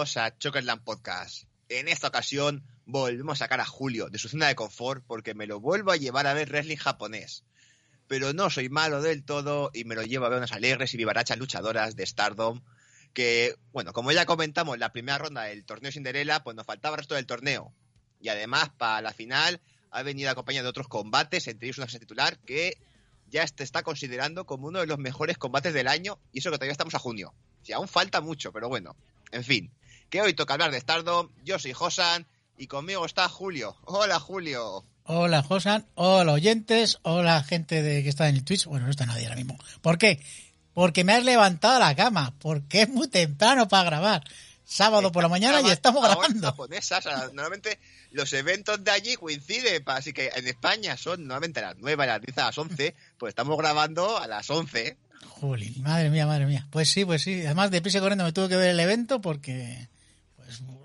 A Chokerland Podcast. En esta ocasión volvemos a sacar a Julio de su zona de confort porque me lo vuelvo a llevar a ver wrestling japonés. Pero no soy malo del todo y me lo llevo a ver unas alegres y vivarachas luchadoras de Stardom que, bueno, como ya comentamos en la primera ronda del torneo Cinderella, pues nos faltaba el resto del torneo. Y además, para la final, ha venido acompañado de otros combates, entre ellos una fase titular que ya se está considerando como uno de los mejores combates del año y eso que todavía estamos a junio. Si aún falta mucho, pero bueno, en fin, que hoy toca hablar de Stardom. Yo soy Josan y conmigo está Julio. Hola, Julio. Hola, Josan. Hola, oyentes. Hola, gente de que está en el Twitch. Bueno, no está nadie ahora mismo. ¿Por qué? Porque me has levantado la cama. Porque es muy temprano para grabar. Sábado por la mañana y estamos grabando. Japonesa, normalmente los eventos de allí coinciden, así que en España son normalmente a las 9, a las 10, a las 11, pues estamos grabando a las 11. Juli, madre mía, madre mía. Pues sí, pues sí. Además, de prisa corriendo me tuve que ver el evento porque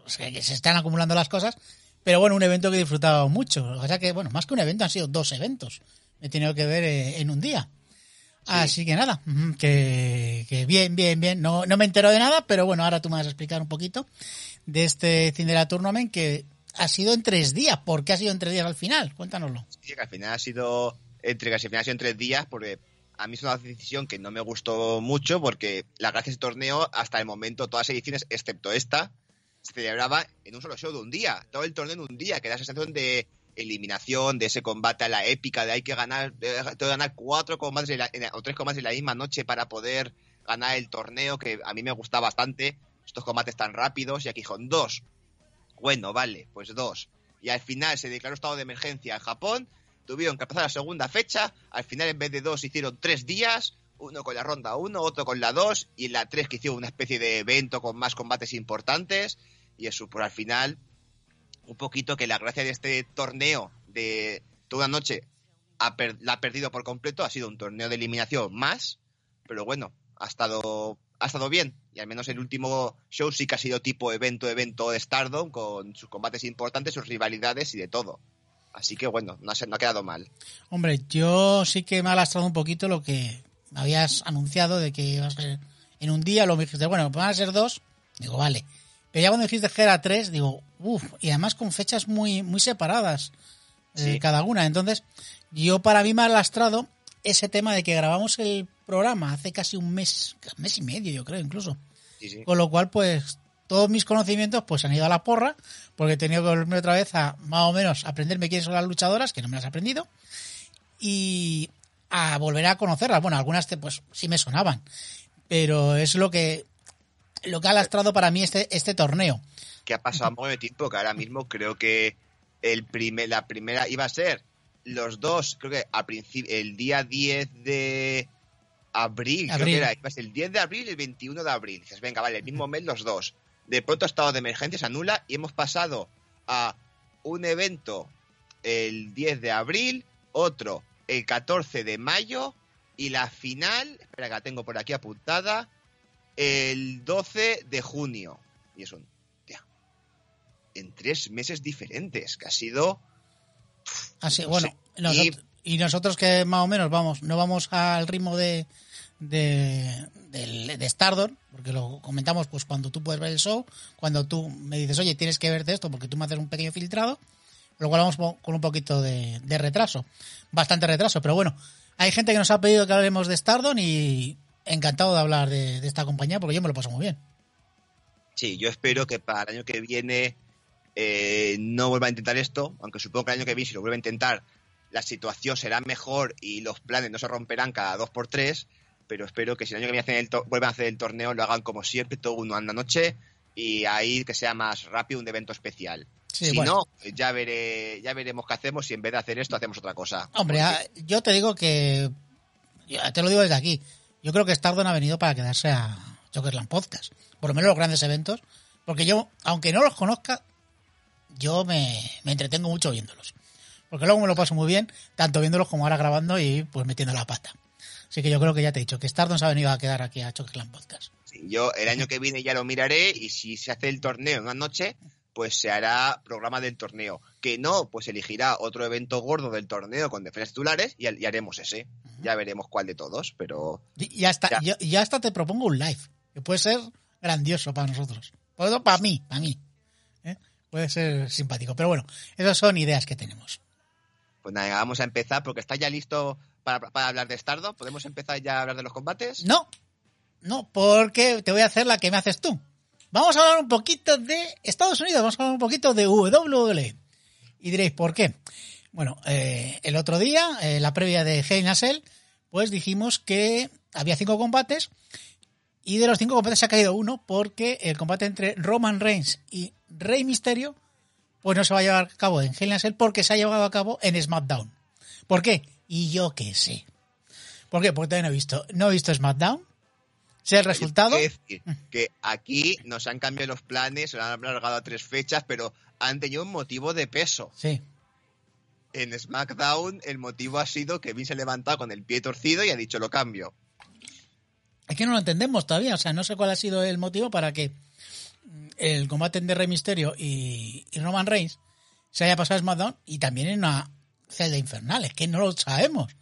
o sea, que se están acumulando las cosas. Pero bueno, un evento que he disfrutado mucho. O sea que, bueno, más que un evento, han sido dos eventos. Me he tenido que ver eh, en un día. Así que nada, que, que bien, bien, bien. No, no me entero de nada, pero bueno, ahora tú me vas a explicar un poquito de este Cinderella Tournament que ha sido en tres días. ¿Por qué ha sido en tres días al final? Cuéntanoslo. Sí, que al final ha sido entre casi al final ha sido en tres días porque a mí es una decisión que no me gustó mucho porque la gracia de este torneo hasta el momento todas las ediciones excepto esta se celebraba en un solo show de un día todo el torneo en un día que da sensación de eliminación de ese combate a la épica de hay que ganar de, de ganar cuatro combates o tres combates en la misma noche para poder ganar el torneo que a mí me gusta bastante estos combates tan rápidos y aquí con dos bueno vale pues dos y al final se declaró estado de emergencia en Japón tuvieron que pasar la segunda fecha. Al final, en vez de dos, hicieron tres días. Uno con la ronda 1, otro con la 2. Y la 3 que hicieron una especie de evento con más combates importantes. Y eso, por al final, un poquito que la gracia de este torneo de toda una noche ha la ha perdido por completo. Ha sido un torneo de eliminación más. Pero bueno, ha estado, ha estado bien. Y al menos el último show sí que ha sido tipo evento, evento de Stardom, con sus combates importantes, sus rivalidades y de todo. Así que bueno, no ha, no ha quedado mal. Hombre, yo sí que me ha lastrado un poquito lo que me habías anunciado de que iba a ser en un día. Lo me dijiste, bueno, van a ser dos. Digo, vale. Pero ya cuando dijiste que era tres, digo, uff, y además con fechas muy, muy separadas eh, cada una. Entonces, yo para mí me ha lastrado ese tema de que grabamos el programa hace casi un mes, mes y medio, yo creo, incluso. Sí, sí. Con lo cual, pues, todos mis conocimientos pues han ido a la porra, porque he tenido que volverme otra vez a más o menos aprenderme quiénes son las luchadoras, que no me las he aprendido, y a volver a conocerlas. Bueno, algunas te, pues sí me sonaban, pero es lo que lo que ha lastrado para mí este, este torneo. que ha pasado un poco de tiempo, que ahora mismo creo que el primer, la primera iba a ser los dos, creo que al principio, el día 10 de abril, creo Abril. que era, iba a ser el 10 de abril y el 21 de abril. Dices, venga, vale, el mismo mes los dos. De pronto estado de emergencia se anula y hemos pasado a un evento el 10 de abril, otro el 14 de mayo y la final, espera que la tengo por aquí apuntada, el 12 de junio. Y es un, tía, en tres meses diferentes, que ha sido... Así, No bueno, nosotros- y nosotros que más o menos vamos, no vamos al ritmo de de, de Stardom, porque lo comentamos pues cuando tú puedes ver el show, cuando tú me dices, oye, tienes que verte esto porque tú me haces un pequeño filtrado, lo cual vamos con un poquito de, retraso, bastante retraso, pero bueno, hay gente que nos ha pedido que hablemos de Stardom y encantado de hablar de, esta compañía porque yo me lo paso muy bien. Sí, yo espero que para el año que viene eh, no vuelva a intentar esto, aunque supongo que el año que viene, si lo vuelve a intentar, la situación será mejor y los planes no se romperán cada dos por tres, pero espero que si el año que viene vuelvan a hacer el torneo, lo hagan como siempre, todo uno anda noche y ahí que sea más rápido un evento especial. Si no, ya veré, ya veremos qué hacemos si en vez de hacer esto hacemos otra cosa. Hombre, yo te digo que, te lo digo desde aquí, yo creo que Stardom ha venido para quedarse a Jokerland Podcast, por lo menos los grandes eventos, porque yo, aunque no los conozca, yo me, me entretengo mucho viéndolos. Porque luego me lo paso muy bien, tanto viéndolos como ahora grabando y pues metiendo la pata. Así que yo creo que ya te he dicho que Stardom se ha venido a quedar aquí a Chokerland Podcast. yo el año que viene ya lo miraré y si se hace el torneo en una noche, pues se hará programa del torneo. Que no, pues elegirá otro evento gordo del torneo con defensas titulares y, haremos ese. Ya veremos cuál de todos, pero... Y hasta, ya. hasta te propongo un live, que puede ser grandioso para nosotros. Para mí, para mí. ¿eh? Puede ser simpático. Pero bueno, esas son ideas que tenemos. Pues nada, vamos a empezar porque está ya listo para, hablar de Stardo? ¿Podemos empezar ya a hablar de los combates? No, no, porque te voy a hacer la que me haces tú. Vamos a hablar un poquito de Estados Unidos, vamos a hablar un poquito de WWE. Y diréis, ¿por qué? Bueno, eh, el otro día, eh, la previa de Hell in pues dijimos que había cinco combates y de los cinco combates se ha caído uno porque el combate entre Roman Reigns y Rey Misterio pues no se va a llevar a cabo en Hell in porque se ha llevado a cabo en SmackDown. ¿Por qué? Y yo qué sé. ¿Por qué? Porque todavía no he visto, no he visto SmackDown. Sé el resultado. que aquí nos han cambiado los planes, se han alargado a tres fechas, pero han tenido un motivo de peso. Sí. En SmackDown el motivo ha sido que Vince se ha levantado con el pie torcido y ha dicho lo cambio. Es que no lo entendemos todavía, o sea, no sé cuál ha sido el motivo para que el combate de Rey Misterio y, y Roman Reigns se haya pasado a SmackDown y también en una Celda Infernal, es que no lo sabemos.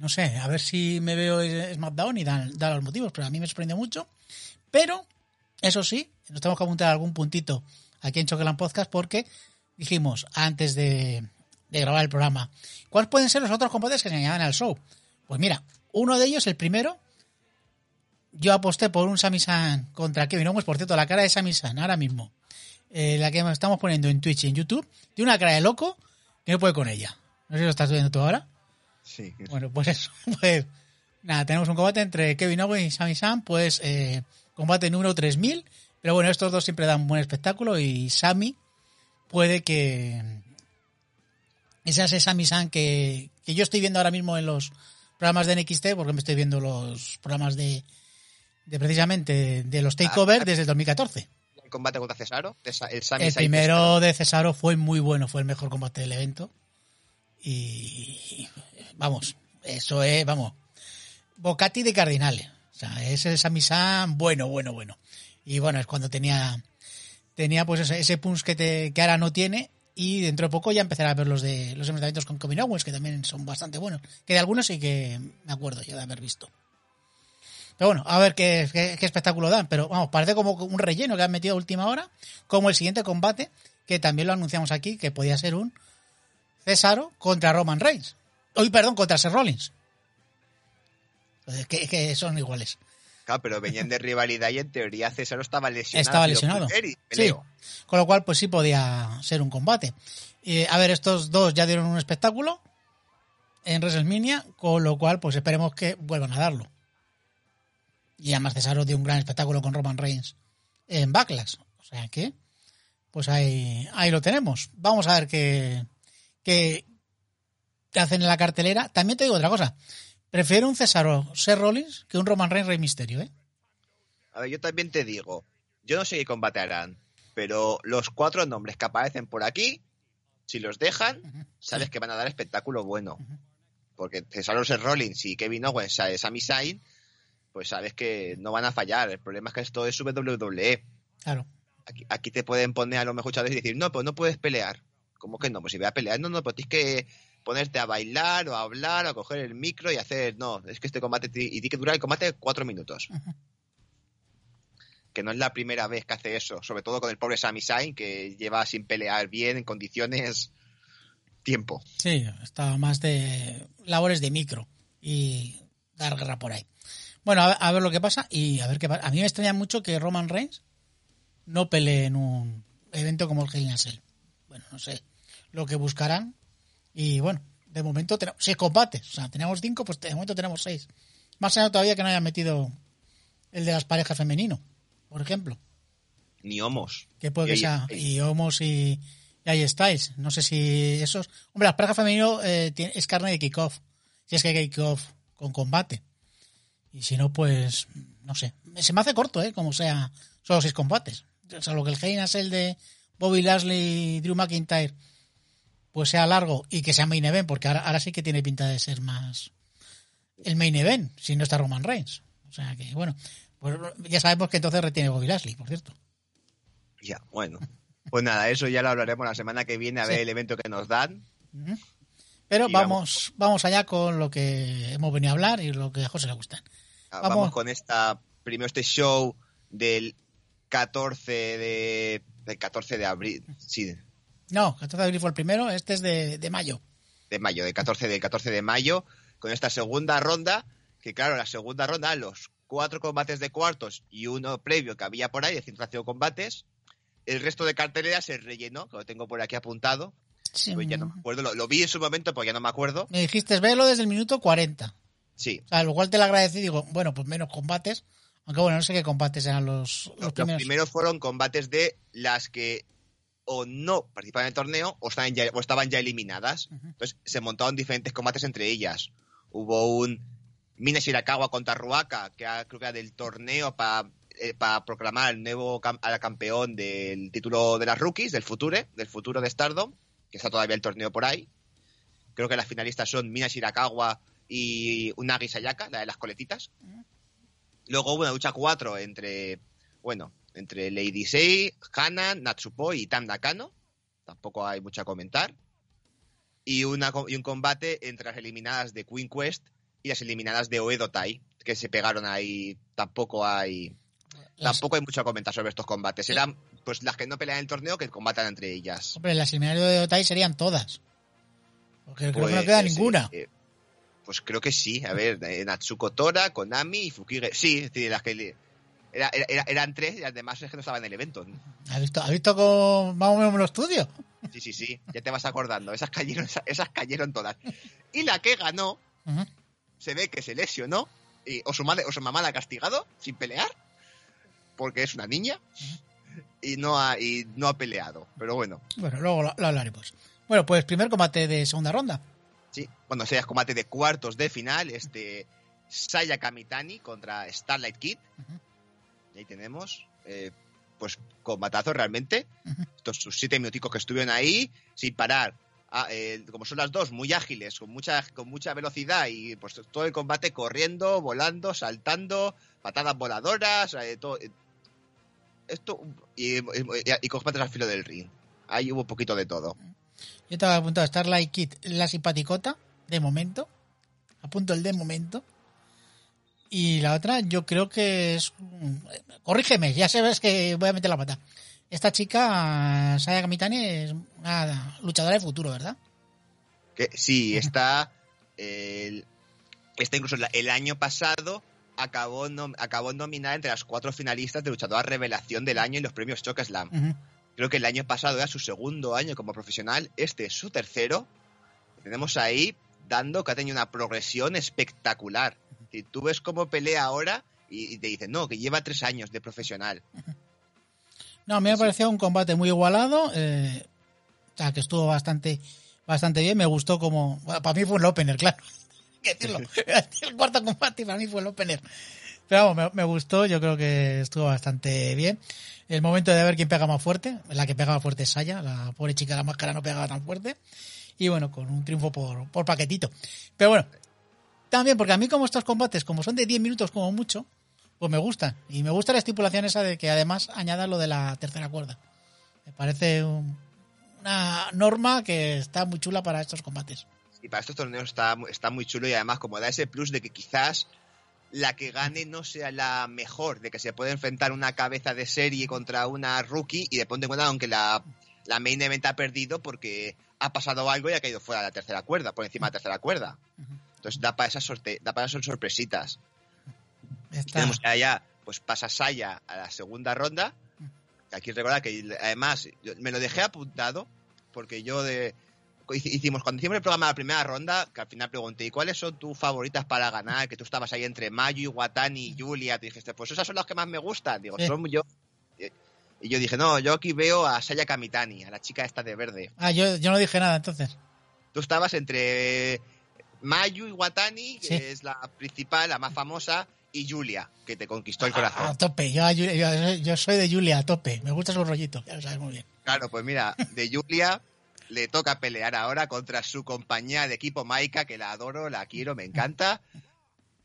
No sé, a ver si me veo SmackDown y dan, los motivos, pero a mí me sorprende mucho. Pero, eso sí, nos tenemos que apuntar algún puntito aquí en Chocolate Podcast porque dijimos antes de, grabar el programa, ¿cuáles pueden ser los otros combates que se añadan al show? Pues mira, uno de ellos, el primero, yo aposté por un Sami San contra Kevin Owens, por cierto, la cara de Sami San ahora mismo, eh, la que estamos poniendo en Twitch y en YouTube, tiene una cara de loco que no puede con ella. No sé si lo estás viendo tú ahora. Sí. Bueno, pues eso. Pues nada, tenemos un combate entre Kevin Owens y Sami Zayn, pues eh, combate número 3000. Pero bueno, estos dos siempre dan un buen espectáculo y Sami puede que ese es Sami Zayn que, que yo estoy viendo ahora mismo en los programas de NXT, porque me estoy viendo los programas de, de precisamente de los takeover ah, desde el 2014 el combate contra Cesaro. El, el primero de Cesaro fue muy bueno, fue el mejor combate del evento. Y vamos, eso es, vamos, Bocati de Cardinales. O sea, es Samisan bueno, bueno, bueno. Y bueno, es cuando tenía tenía pues ese, ese punch que, te, que ahora no tiene y dentro de poco ya empezará a ver los de los enfrentamientos con Kevin Owens que también son bastante buenos. Que de algunos sí que me acuerdo yo de haber visto. Pero bueno, a ver qué, espectáculo dan. Pero vamos, parece como un relleno que han metido a última hora, como el siguiente combate, que también lo anunciamos aquí, que podía ser un Césaro contra Roman Reigns. Hoy, perdón, contra Seth Rollins. Que, que son iguales. Claro, pero venían de rivalidad y en teoría César estaba lesionado. Estaba lesionado. Sí. Con lo cual, pues sí podía ser un combate. a ver, estos dos ya dieron un espectáculo en WrestleMania, con lo cual, pues esperemos que vuelvan a darlo. Y además Cesaro dio un gran espectáculo con Roman Reigns en Backlash. O sea que, pues ahí, ahí lo tenemos. Vamos a ver qué, que, hacen en la cartelera. También te digo otra cosa. Prefiero un Cesaro Ser Rollins que un Roman Reigns Rey Misterio, ¿eh? A ver, yo también te digo, yo no sé qué combate harán, pero los cuatro nombres que aparecen por aquí, si los dejan, sabes que van a dar espectáculo bueno. Porque Cesaro Ser Rollins y Kevin Owens, Sami Zayn, pues sabes que no van a fallar. El problema es que esto es WWE. Claro. Aquí, aquí te pueden poner a lo mejor y decir, no, pues no puedes pelear. ¿Cómo que no? Pues si voy a pelear, no, no, pues tienes que ponerte a bailar o a hablar o a coger el micro y hacer. No, es que este combate. Y tiene que durar el combate cuatro minutos. Que no es la primera vez que hace eso, sobre todo con el pobre Sami Zayn, que lleva sin pelear bien, en condiciones. tiempo. Sí, está más de labores de micro y dar guerra por ahí. Bueno, a ver, lo que pasa y a ver qué pasa. A mí me extraña mucho que Roman Reigns no pelee en un evento como el Hell. Bueno, no sé lo que buscarán. Y bueno, de momento tenemos seis combates. O sea, teníamos cinco, pues de momento tenemos seis. Más allá todavía que no hayan metido el de las parejas femenino, por ejemplo. Ni homos. Que puede que Y- sea. y- homos y, y ahí estáis. No sé si esos. Hombre, las parejas femenino eh, es carne de kickoff. Si es que hay kickoff con combate. Y si no, pues. No sé. Se me hace corto, ¿eh? Como sea. Solo seis combates. O sea, lo que el Hell in a Cell de Bobby Lashley y Drew McIntyre. Pues sea largo y que sea main event. Porque ahora, ahora sí que tiene pinta de ser más. El main event. Si no está Roman Reigns. O sea que, bueno. Pues ya sabemos que entonces retiene Bobby Lashley, por cierto. Ya, bueno. Pues nada, eso ya lo hablaremos la semana que viene a ver el evento que nos dan. Pero vamos, vamos allá con lo que hemos venido a hablar y lo que a José le gusta. Ah, Vamos. Vamos, con esta primero este show del 14 de del 14 de abril, sí, No, 14 de abril fue el primero, este es de, de mayo. de mayo, del 14 del 14 de mayo con esta segunda ronda, que claro, la segunda ronda los cuatro combates de cuartos y uno previo que había por ahí de 105 combates. El resto de cartelera se rellenó, que lo tengo por aquí apuntado. Sí, Pues ya no me acuerdo, lo, lo vi en su momento, pues ya no me acuerdo. Me dijiste verlo desde el minuto 40. Sí, O sea, lo cual te lo agradecí y digo, bueno, pues menos combates. Aunque bueno, no sé qué combates eran los, los los primeros. primeros fueron combates de las que o no participaban en el torneo o estaban ya, o estaban ya eliminadas. Entonces se montaron diferentes combates entre ellas. Hubo un Mina Shirakawa contra Ruaka, que era- creo que era del torneo para proclamar el nuevo cam- al campeón del título de las rookies, del Future, del futuro de Stardom, que está todavía el torneo por ahí. Creo que las finalistas son Mina Shirakawa y Unagi Sayaka, la de las coletitas. Luego hubo una lucha 4 entre, bueno, entre Lady Sei, Hana, Natsupo y Tam Nakano. Tampoco hay mucho a comentar. Y, una, y un combate entre las eliminadas de Queen Quest y las eliminadas de Oedo Tai, que se pegaron ahí. Tampoco hay Las- tampoco hay mucho a comentar sobre estos combates. Eran pues las que no pelean en el torneo que combatan entre ellas. Hombre, las eliminatorias de Otai serían todas. Porque creo que no Pues, queda eh, ninguna. eh, pues creo que sí. A ver, eh, Natsuko Tora, Konami y Fukige. Sí, es decir, las que era- era- era- eran tres y las demás es que no estaban en el evento. ¿Has visto, ¿has visto cómo más o menos me lo estudio? Sí, sí, sí. Ya te vas acordando. Esas cayeron, esas, cayeron todas. Y la que ganó, se ve que se lesionó. Y, o, su madre, o su mamá la ha castigado sin pelear. Porque es una niña. Y no ha, y no ha peleado. Pero bueno. Bueno, luego lo, lo hablaremos. Bueno, pues primer combate de segunda ronda. Sí, bueno, sería combate de cuartos de final, este Saya Kamitani contra Starlight Kid. Y ahí tenemos, eh, pues combatazo realmente. Estos sus siete minuticos que estuvieron ahí sin parar. Ah, eh, como son las dos, muy ágiles, con mucha, con mucha velocidad y pues todo el combate corriendo, volando, saltando, patadas voladoras, eh, todo, eh, esto y, y, y combates al filo del ring. Ahí hubo un poquito de todo. Yo había apuntado Starlight Kid, la simpaticota, de momento. Apunto el de momento. Y la otra, yo creo que es. Corrígeme, ya sabes que voy a meter la pata. Esta chica, Saya Kamitani, es una luchadora de futuro, ¿verdad? Que sí, está. El, está incluso el año pasado acabó, nom- acabó nominada entre las cuatro finalistas de luchadora revelación del año en los premios Choc Slam. Creo que el año pasado era su segundo año como profesional, este es su tercero. Tenemos ahí dando que ha tenido una progresión espectacular. Y tú ves cómo pelea ahora y, y te dicen, no, que lleva tres años de profesional. No, a mí me Sí. pareció un combate muy igualado. eh, o sea, que estuvo bastante, bastante bien. Me gustó como. bueno, para mí fue el opener, claro. Hay que decirlo. el cuarto combate para mí fue el opener. Pero vamos, me, me gustó. Yo creo que estuvo bastante bien. El momento de ver quién pega más fuerte. La que pegaba fuerte es Saya. La pobre chica de la máscara no pegaba tan fuerte. Y bueno, con un triunfo por, por paquetito. Pero bueno, también porque a mí como estos combates, como son de 10 minutos como mucho, pues me gustan. Y me gusta la estipulación esa de que además añada lo de la tercera cuerda. Me parece un- una norma que está muy chula para estos combates. Y para estos torneos está, está muy chulo y además como da ese plus de que quizás la que gane no sea la mejor, de que se puede enfrentar una cabeza de serie contra una rookie y de pronto en cuenta aunque la, la main event ha perdido porque ha pasado algo y ha caído fuera de la tercera cuerda, por encima de la tercera cuerda. Entonces da para esas sorte da para esas sorpresitas. Está- Tenemos que allá, pues pasa Saya a la segunda ronda Aquí recuerda que además me lo dejé apuntado porque yo de hicimos cuando hicimos el programa de la primera ronda, que al final pregunté, ¿y cuáles son tus favoritas para ganar? Que tú estabas ahí entre Mayu, Watani y Julia. Te dijiste, pues esas son las que más me gustan. Digo, Sí. son yo. Y yo dije, no, yo aquí veo a Saya Kamitani, a la chica esta de verde. Ah, yo, yo no dije nada entonces. Tú estabas entre Mayu y Watani, que Sí. es la principal, la más famosa, y Julia, que te conquistó el A, corazón. a tope, yo, yo, yo soy de Julia, a tope. Me gusta su rollito, ya lo sabes muy bien. Claro, pues mira, de Julia le toca pelear ahora contra su compañía de equipo Maika, que la adoro, la quiero, me encanta.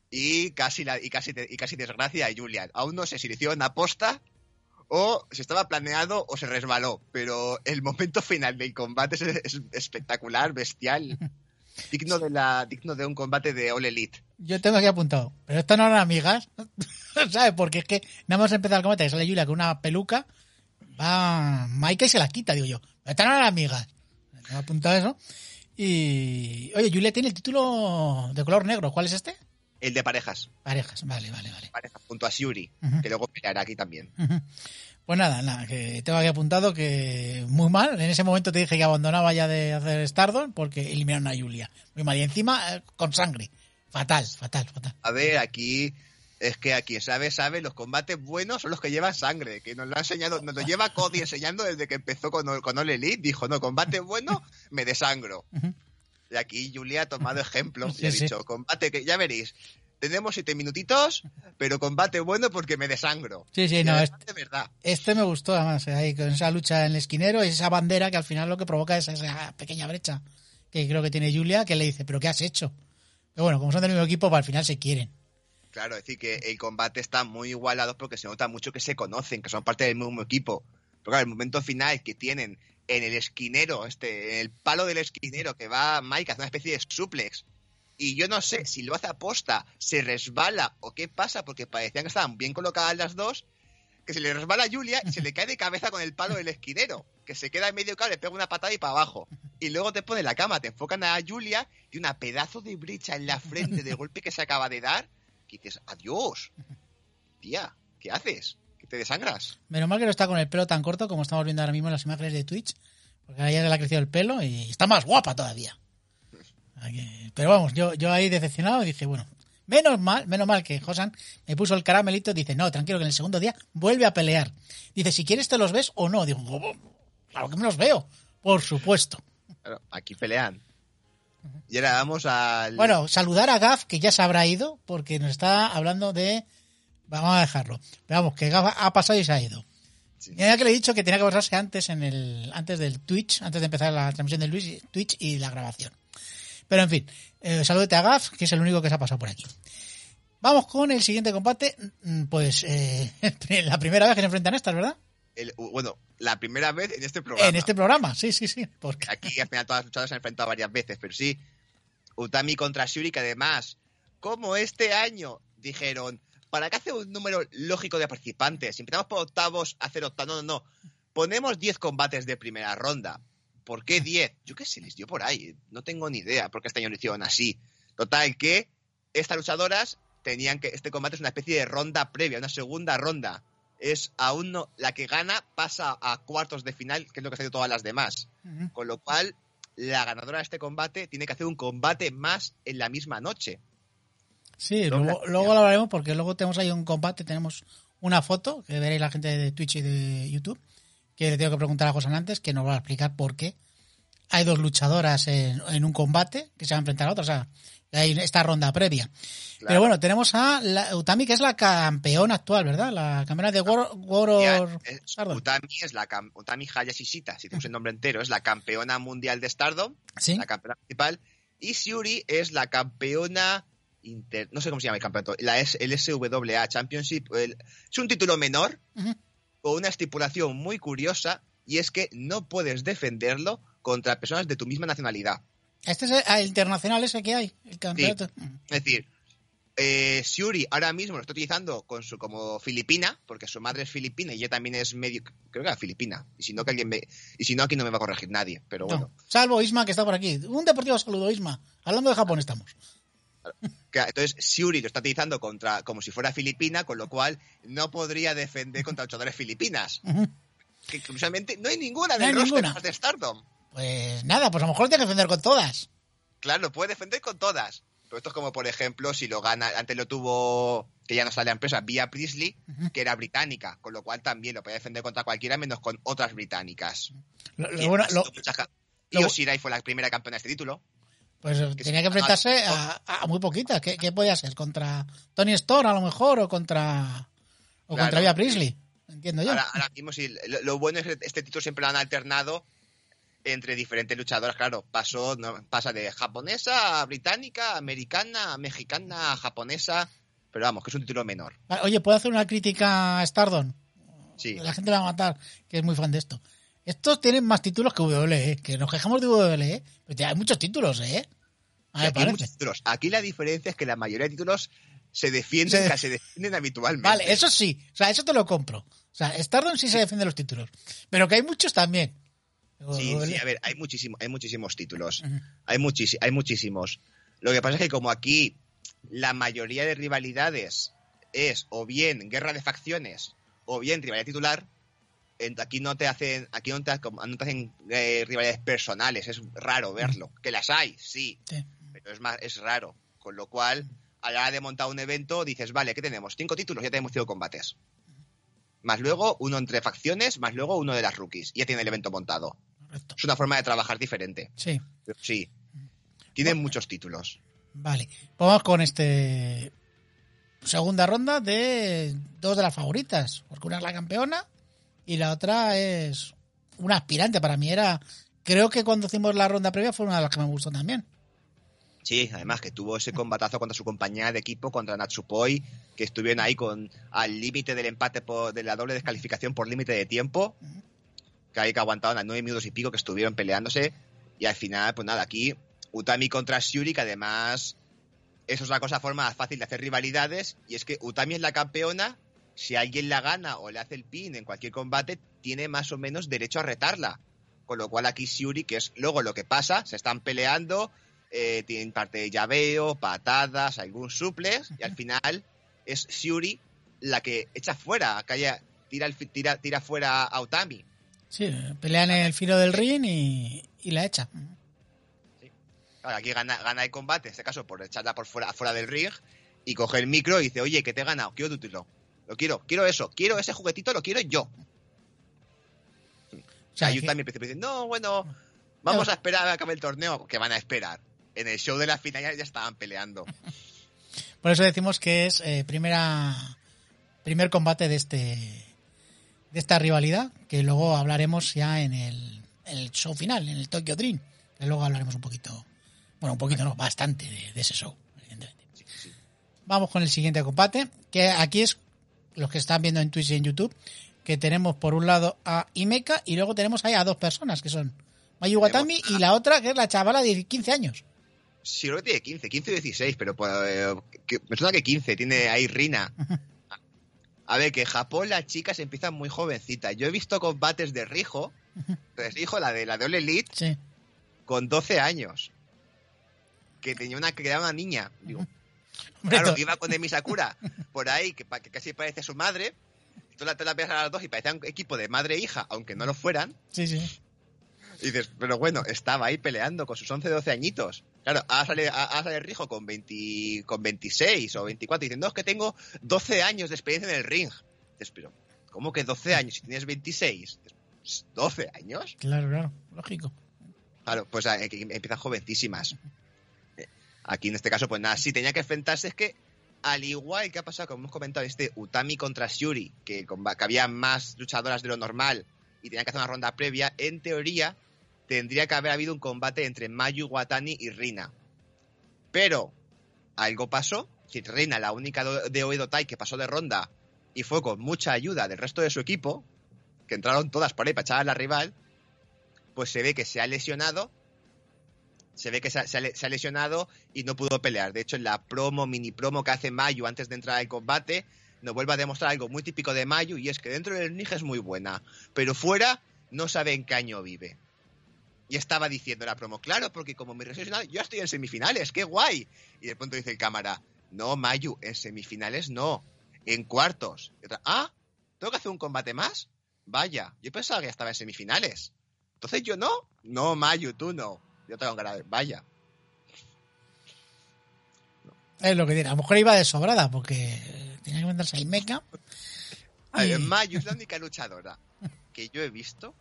Y casi, la, y casi, y casi desgracia a Julia. Aún no sé si le hicieron aposta o si estaba planeado o se resbaló. Pero el momento final del combate es, es espectacular, bestial. Digno de, la, digno de un combate de All Elite. Yo tengo aquí apuntado. Pero estas no eran amigas, ¿sabes? Porque es que nada más empezar el combate, que sale Julia con una peluca, va Maika y se la quita, digo yo. Pero estas no eran amigas. He apuntado eso. Y. Oye, Julia tiene el título de color negro. ¿Cuál es este? El de parejas. Parejas, vale, vale, vale. Parejas junto a Shuri, Ujú. que luego peleará aquí también. Ujú. Pues nada, nada, que tengo aquí apuntado que muy mal. En ese momento te dije que abandonaba ya de hacer Stardom porque eliminaron a Julia. Muy mal. Y encima eh, con sangre. Fatal, fatal, fatal. A ver, aquí es que aquí sabe, sabe, los combates buenos son los que llevan sangre, que nos lo ha enseñado, nos lo lleva Cody enseñando desde que empezó con, con All Elite, dijo, no, combate bueno, me desangro. Ujú. Y aquí Julia ha tomado ejemplo Sí, y ha sí. dicho, combate que ya veréis, tenemos siete minutitos, pero combate bueno porque me desangro. Sí, sí, Y no, además, es- de verdad. Este me gustó además, eh, ahí con esa lucha en el esquinero y esa bandera que al final lo que provoca es esa pequeña brecha que creo que tiene Julia que le dice, pero ¿qué has hecho? Pero bueno, como son del mismo equipo, pues al final se quieren. Claro, es decir, que el combate está muy igualado porque se nota mucho que se conocen, que son parte del mismo equipo. Pero claro, el momento final que tienen en el esquinero, este, en el palo del esquinero, que va Mike, hace una especie de suplex. Y yo no sé si lo hace aposta, se resbala o qué pasa, porque parecían que estaban bien colocadas las dos, que se le resbala a Julia y se le cae de cabeza con el palo del esquinero, que se queda en medio cable, le pega una patada y para abajo. Y luego te pone la cama, te enfocan a Julia y una pedazo de brecha en la frente del golpe que se acaba de dar, que dices, adiós. Tía, ¿qué haces? ¿Que te desangras? Menos mal que no está con el pelo tan corto como estamos viendo ahora mismo en las imágenes de Twitch, porque a ella le ha crecido el pelo y está más guapa todavía. Aquí- Pero vamos, yo, yo ahí decepcionado dije, bueno, menos mal, menos mal que Josan me puso el caramelito dice, no, tranquilo, que en el segundo día vuelve a pelear. Dice, si quieres te los ves o no. Digo, "Oh, claro que me los veo, por supuesto. Claro, aquí pelean. Y ahora vamos al... Bueno, saludar a Gaf, que ya se habrá ido, porque nos está hablando de... Vamos a dejarlo. Pero vamos, que Gaf ha pasado y se ha ido. Sí. Y ya que le he dicho que tenía que pasarse antes en el antes del Twitch, antes de empezar la transmisión del Luis- Twitch y la grabación. Pero en fin, eh, saludete a Gaf, que es el único que se ha pasado por aquí. Vamos con el siguiente combate. Mm, Pues eh, la primera vez que se enfrentan estas, ¿verdad? el- bueno, la primera vez en este programa. En este programa, sí, sí, sí. Porque Aquí al final todas las luchadoras se han enfrentado varias veces, pero sí. Utami contra Shuri, que además, como este año dijeron, ¿para qué hacer un número lógico de participantes? Si empezamos por octavos, hacer octavos. No, no, no. Ponemos 10 combates de primera ronda. ¿Por qué 10? Yo qué sé, les dio por ahí. No tengo ni idea por qué este año lo hicieron así. Total, que estas luchadoras tenían que. Este combate es una especie de ronda previa, una segunda ronda. Es aún no. La que gana pasa a cuartos de final, que es lo que han hecho todas las demás. Con lo cual, la ganadora de este combate tiene que hacer un combate más en la misma noche. Sí, Doble luego, luego lo hablaremos porque luego tenemos ahí un combate, tenemos una foto que veréis la gente de Twitch y de YouTube, que le tengo que preguntar a José antes, que nos va a explicar por qué. Hay dos luchadoras en, en un combate que se van a enfrentar a otras, o sea, hay esta ronda previa. Pero bueno, tenemos a la, Utami, que es la campeona actual, ¿verdad? La campeona de es- Stardom. Utami es la Utami Hayashishita, si tenemos el nombre entero, es la campeona mundial de Stardom, Sí, la campeona principal, y Shuri es la campeona inter, no sé cómo se llama el campeonato, la es el SWA Championship, el- es un título menor Ujú. Con una estipulación muy curiosa y es que no puedes defenderlo contra personas de tu misma nacionalidad. este es el, el internacional ese que hay, el campeonato. Es decir, eh, Shuri ahora mismo lo está utilizando con su, como filipina, porque su madre es filipina y ella también es medio, creo que era filipina. Y si no, que alguien me, y si no, aquí no me va a corregir nadie. Pero No, bueno, salvo Isma que está por aquí. Un deportivo saludo, Isma. Hablando de Japón estamos. entonces Shuri lo está utilizando contra, como si fuera filipina, con lo cual no podría defender contra luchadoras filipinas. Ujú. que curiosamente no hay ninguna No roster ninguna. más de Stardom. Pues nada, pues a lo mejor tiene que defender con todas. Claro, puede defender con todas. Pero esto es como, por ejemplo, si lo gana, antes lo tuvo, que ya no sale la empresa, vía Priestley, que era británica, con lo cual también lo podía defender contra cualquiera, menos con otras británicas. Lo, lo Y bueno, lo- lo- fue la primera campeona de este título. Pues que tenía que enfrentarse Ah, a, a muy poquitas. ¿Qué, qué podía ser? ¿Contra Tony Storm a lo mejor? ¿O contra, o Claro. contra Via Priestley? Entiendo yo. Ahora, ahora mismo sí, lo, lo bueno es que este título siempre lo han alternado entre diferentes luchadoras, claro, pasó, no, pasa de japonesa a británica, americana, mexicana, japonesa, pero vamos, que es un título menor. Oye, ¿puedo hacer una crítica a Stardom? Sí. La gente la va a matar, que es muy fan de esto. Estos tienen más títulos que WWE, que nos quejamos de WWE, pero hay muchos títulos, ¿eh? A Sí, ver, aquí, hay muchos títulos. Aquí la diferencia es que la mayoría de títulos se defienden, Se- casi defienden habitualmente. Vale, eso sí, o sea, eso te lo compro. O sea, Stardom sí se defiende los títulos, pero que hay muchos también. Sí, sí, a ver, hay, muchísimo, hay muchísimos títulos. Hay, muchísi- hay muchísimos. Lo que pasa es que como aquí la mayoría de rivalidades es o bien guerra de facciones o bien rivalidad titular, aquí no te hacen, aquí no te, no te hacen eh, rivalidades personales, es raro verlo. Que las hay, sí, Sí. Pero es más, es raro. Con lo cual, a la hora de montar un evento, dices, vale, ¿qué tenemos? Cinco títulos, ya tenemos cinco combates. Más luego uno entre facciones, más luego uno de las rookies. Ya tiene el evento montado. Correcto. Es una forma de trabajar diferente. Sí, Sí. Tienen muchos títulos. vale. Vamos con este segunda ronda de dos de las favoritas, porque una es la campeona y la otra es una aspirante. Para mí era, creo que cuando hicimos la ronda previa fue una de las que me gustó también. Sí, además que tuvo ese combatazo contra su compañera de equipo, contra Natsupoi, que estuvieron ahí con al límite del empate por, de la doble descalificación por límite de tiempo, que ahí que aguantaron a nueve minutos y pico que estuvieron peleándose, y al final, pues nada, aquí Utami contra Shuri, que además eso es la cosa forma fácil de hacer rivalidades, y es que Utami es la campeona, si alguien la gana o le hace el pin en cualquier combate, tiene más o menos derecho a retarla. Con lo cual aquí Shuri, que es luego lo que pasa, se están peleando, eh, tienen parte de llaveo, patadas, algún suples, y al final es Shuri la que echa fuera, que haya- tira, el tira, tira fuera a Utami. Sí, pelean en el filo del ring y, y la echa. Claro, aquí gana, gana el combate, en este caso por echarla por fuera, fuera del ring, y coge el micro y dice, oye, que te he ganado, quiero tu título. Lo quiero, quiero eso, quiero ese juguetito, lo quiero yo. O sea, que- al principio dice, no, bueno, vamos a esperar a que acabe el torneo, que van a esperar. En el show de la final ya, ya estaban peleando. por eso decimos que es eh, primera primer combate de este de esta rivalidad, que luego hablaremos ya en el, en el show final, en el Tokyo Dream. Que luego hablaremos un poquito, bueno, un poquito no, bastante de, de ese show, evidentemente. Sí, sí. Vamos con el siguiente combate, que aquí es los que están viendo en Twitch y en YouTube, que tenemos por un lado a Imeka y luego tenemos ahí a dos personas, que son Mayu Watami y la otra que es la chavala de 15 años. Sí, creo que tiene 15, 15 o 16, pero pues, eh, que- me suena que 15, tiene ahí Rina. A ver, que en Japón las chicas empiezan muy jovencitas. Yo he visto combates de Rijo, de Rijo, la de la de All Elite, Sí. con 12 años. Que tenía una, que era una niña. Digo, claro, que iba con Emi Sakura por ahí, que, casi parece su madre. Tú la, la ves a las dos y parecían un equipo de madre e hija, aunque no lo fueran. sí, sí. Y dices, pero bueno, estaba ahí peleando con sus 11, 12 añitos. Claro, ahora sale, ahora sale Rijo con, 20, con 26 o 24 y dicen, no, es que tengo 12 años de experiencia en el ring. Pero, ¿cómo que 12 años si tienes 26? Dices, ¿12 años? Claro, claro, lógico. Claro, pues eh, empiezan jovencísimas. Eh, Aquí en este caso, pues nada, sí tenía que enfrentarse, es que al igual que ha pasado, como hemos comentado, este Utami contra Shuri, que, que había más luchadoras de lo normal y tenía que hacer una ronda previa, en teoría tendría que haber habido un combate entre Mayu, Watani y Rina. Pero algo pasó, si Rina, la única de Oedo Tai que pasó de ronda y fue con mucha ayuda del resto de su equipo, que entraron todas por ahí para echar a la rival, pues se ve que se ha lesionado. Se ve que se ha, lesionado y no pudo pelear. De hecho, en la promo, mini promo que hace Mayu antes de entrar al combate, nos vuelve a demostrar algo muy típico de Mayu y es que dentro del ring es muy buena, pero fuera no sabe en qué año vive. Y estaba diciendo en la promo, claro, porque como me lesionado, yo estoy en semifinales, qué guay. Y de pronto dice el cámara, no, Mayu, en semifinales no, en cuartos. Y otra, ah, ¿tengo que hacer un combate más? Vaya, yo pensaba que ya estaba en semifinales. Entonces yo no. No, Mayu, tú no. Yo tengo cara de, vaya. Es lo que dirá. A lo mejor iba de sobrada porque tenía que meterse el meca. A ver, Y- Mayu es la única luchadora que yo he visto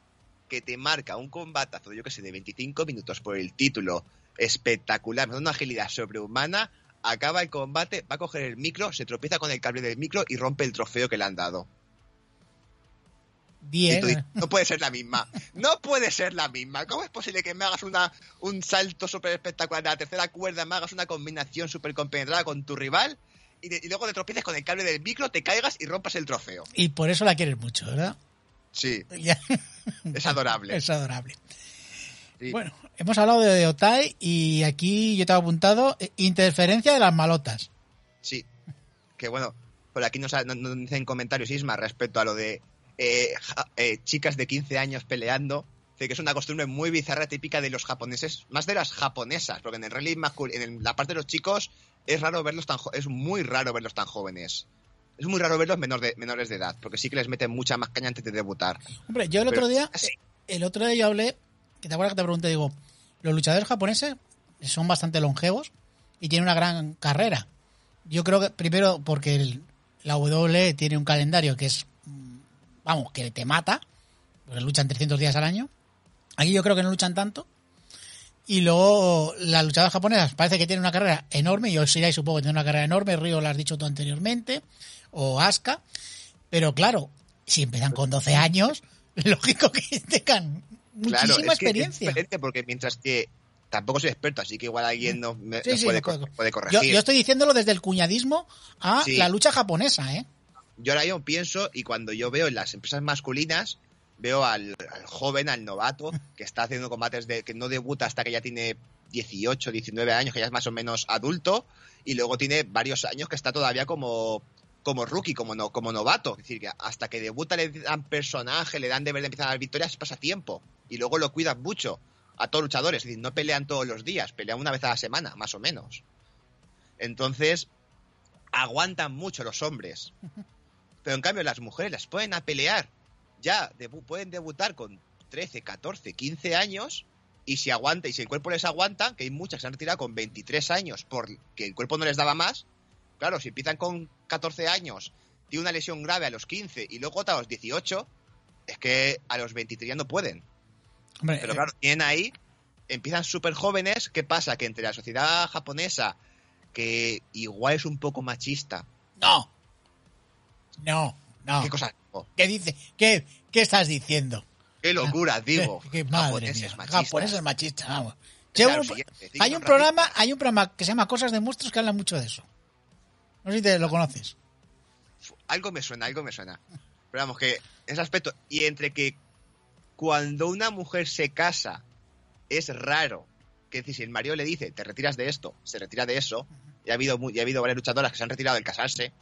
que te marca un combatazo, yo que sé, de 25 minutos por el título espectacular, una agilidad sobrehumana, acaba el combate, va a coger el micro, se tropieza con el cable del micro y rompe el trofeo que le han dado. Dices, Bien. no puede ser la misma. No puede ser la misma. ¿Cómo es posible que me hagas una, un salto súper espectacular de la tercera cuerda, me hagas una combinación súper compenetrada con tu rival y, de- y luego te tropieces con el cable del micro, te caigas y rompas el trofeo? Y por eso la quieres mucho, ¿verdad? Sí, Ya. es adorable. Es adorable. Sí. Bueno, hemos hablado de Otai y aquí yo te he apuntado eh, interferencia de las malotas. Sí. Que bueno, por aquí nos, dicen comentarios Isma respecto a lo de eh, ja- eh, chicas de 15 años peleando. Dice que es una costumbre muy bizarra típica de los japoneses, más de las japonesas, porque en el rally en el- la parte de los chicos es raro verlos tan es muy raro verlos tan jóvenes. Es muy raro verlos menor de- menores de edad, porque sí que les meten mucha más caña antes de debutar. Hombre, yo el Pero otro día, así. el otro día yo hablé, que te acuerdas que te pregunté, digo, los luchadores japoneses son bastante longevos y tienen una gran carrera. Yo creo que primero porque el- la W tiene un calendario que es, mm, vamos, que te mata, porque luchan 300 días al año. Aquí yo creo que no luchan tanto. Y luego las luchadoras japonesas parece que tienen una carrera enorme. Yo Shirai supongo que tiene una carrera enorme. Río lo has dicho tú anteriormente. O Asuka. Pero claro, si empiezan con 12 años, lógico que tengan muchísima Claro, es que es experiencia. diferente porque mientras que tampoco soy experto, así que igual alguien nos, me- Sí, nos sí, puede, no co- puedo. puede Yo, corregir. yo estoy diciéndolo desde el cuñadismo a Sí. la lucha japonesa, ¿eh? yo ahora yo pienso y cuando yo veo en las empresas masculinas veo al, joven, al novato que está haciendo combates de que no debuta hasta que ya tiene 18, 19 años, que ya es más o menos adulto y luego tiene varios años que está todavía como como rookie, como no, como novato, es decir, que hasta que debuta le dan personaje, le dan deber de empezar a dar victorias, pasa tiempo y luego lo cuidan mucho a todos los luchadores, es decir, no pelean todos los días, pelean una vez a la semana, más o menos. Entonces, aguantan mucho los hombres. Pero en cambio las mujeres las pueden a pelear. Ya debu- pueden debutar con 13, 14, 15 años y si aguanta y si el cuerpo les aguanta, que hay muchas que se han retirado con 23 años porque el cuerpo no les daba más. Claro, si empiezan con 14 años, tiene una lesión grave a los 15 y luego otra a los 18, es que a los 23 ya no pueden. Hombre, Pero eh, claro, tienen ahí, empiezan súper jóvenes. ¿Qué pasa? Que entre la sociedad japonesa, que igual es un poco machista, no. No, no. ¿qué cosas digo? ¿Qué dice? ¿Qué, qué estás diciendo? ¡Qué locura, digo! Qué, qué madre Japoneses mía. machistas. Japoneses machistas, vamos. Es Che, a lo un- siguiente, sí, hay un programa, hay un programa que se llama Cosas de Monstruos que habla mucho de eso. No sé si te lo conoces. Algo me suena, algo me suena. Pero vamos, que ese aspecto. Y entre que cuando una mujer se casa es raro. Que si el marido le dice, te retiras de esto, se retira de eso. Y ha habido, y ha habido varias luchadoras que se han retirado del casarse.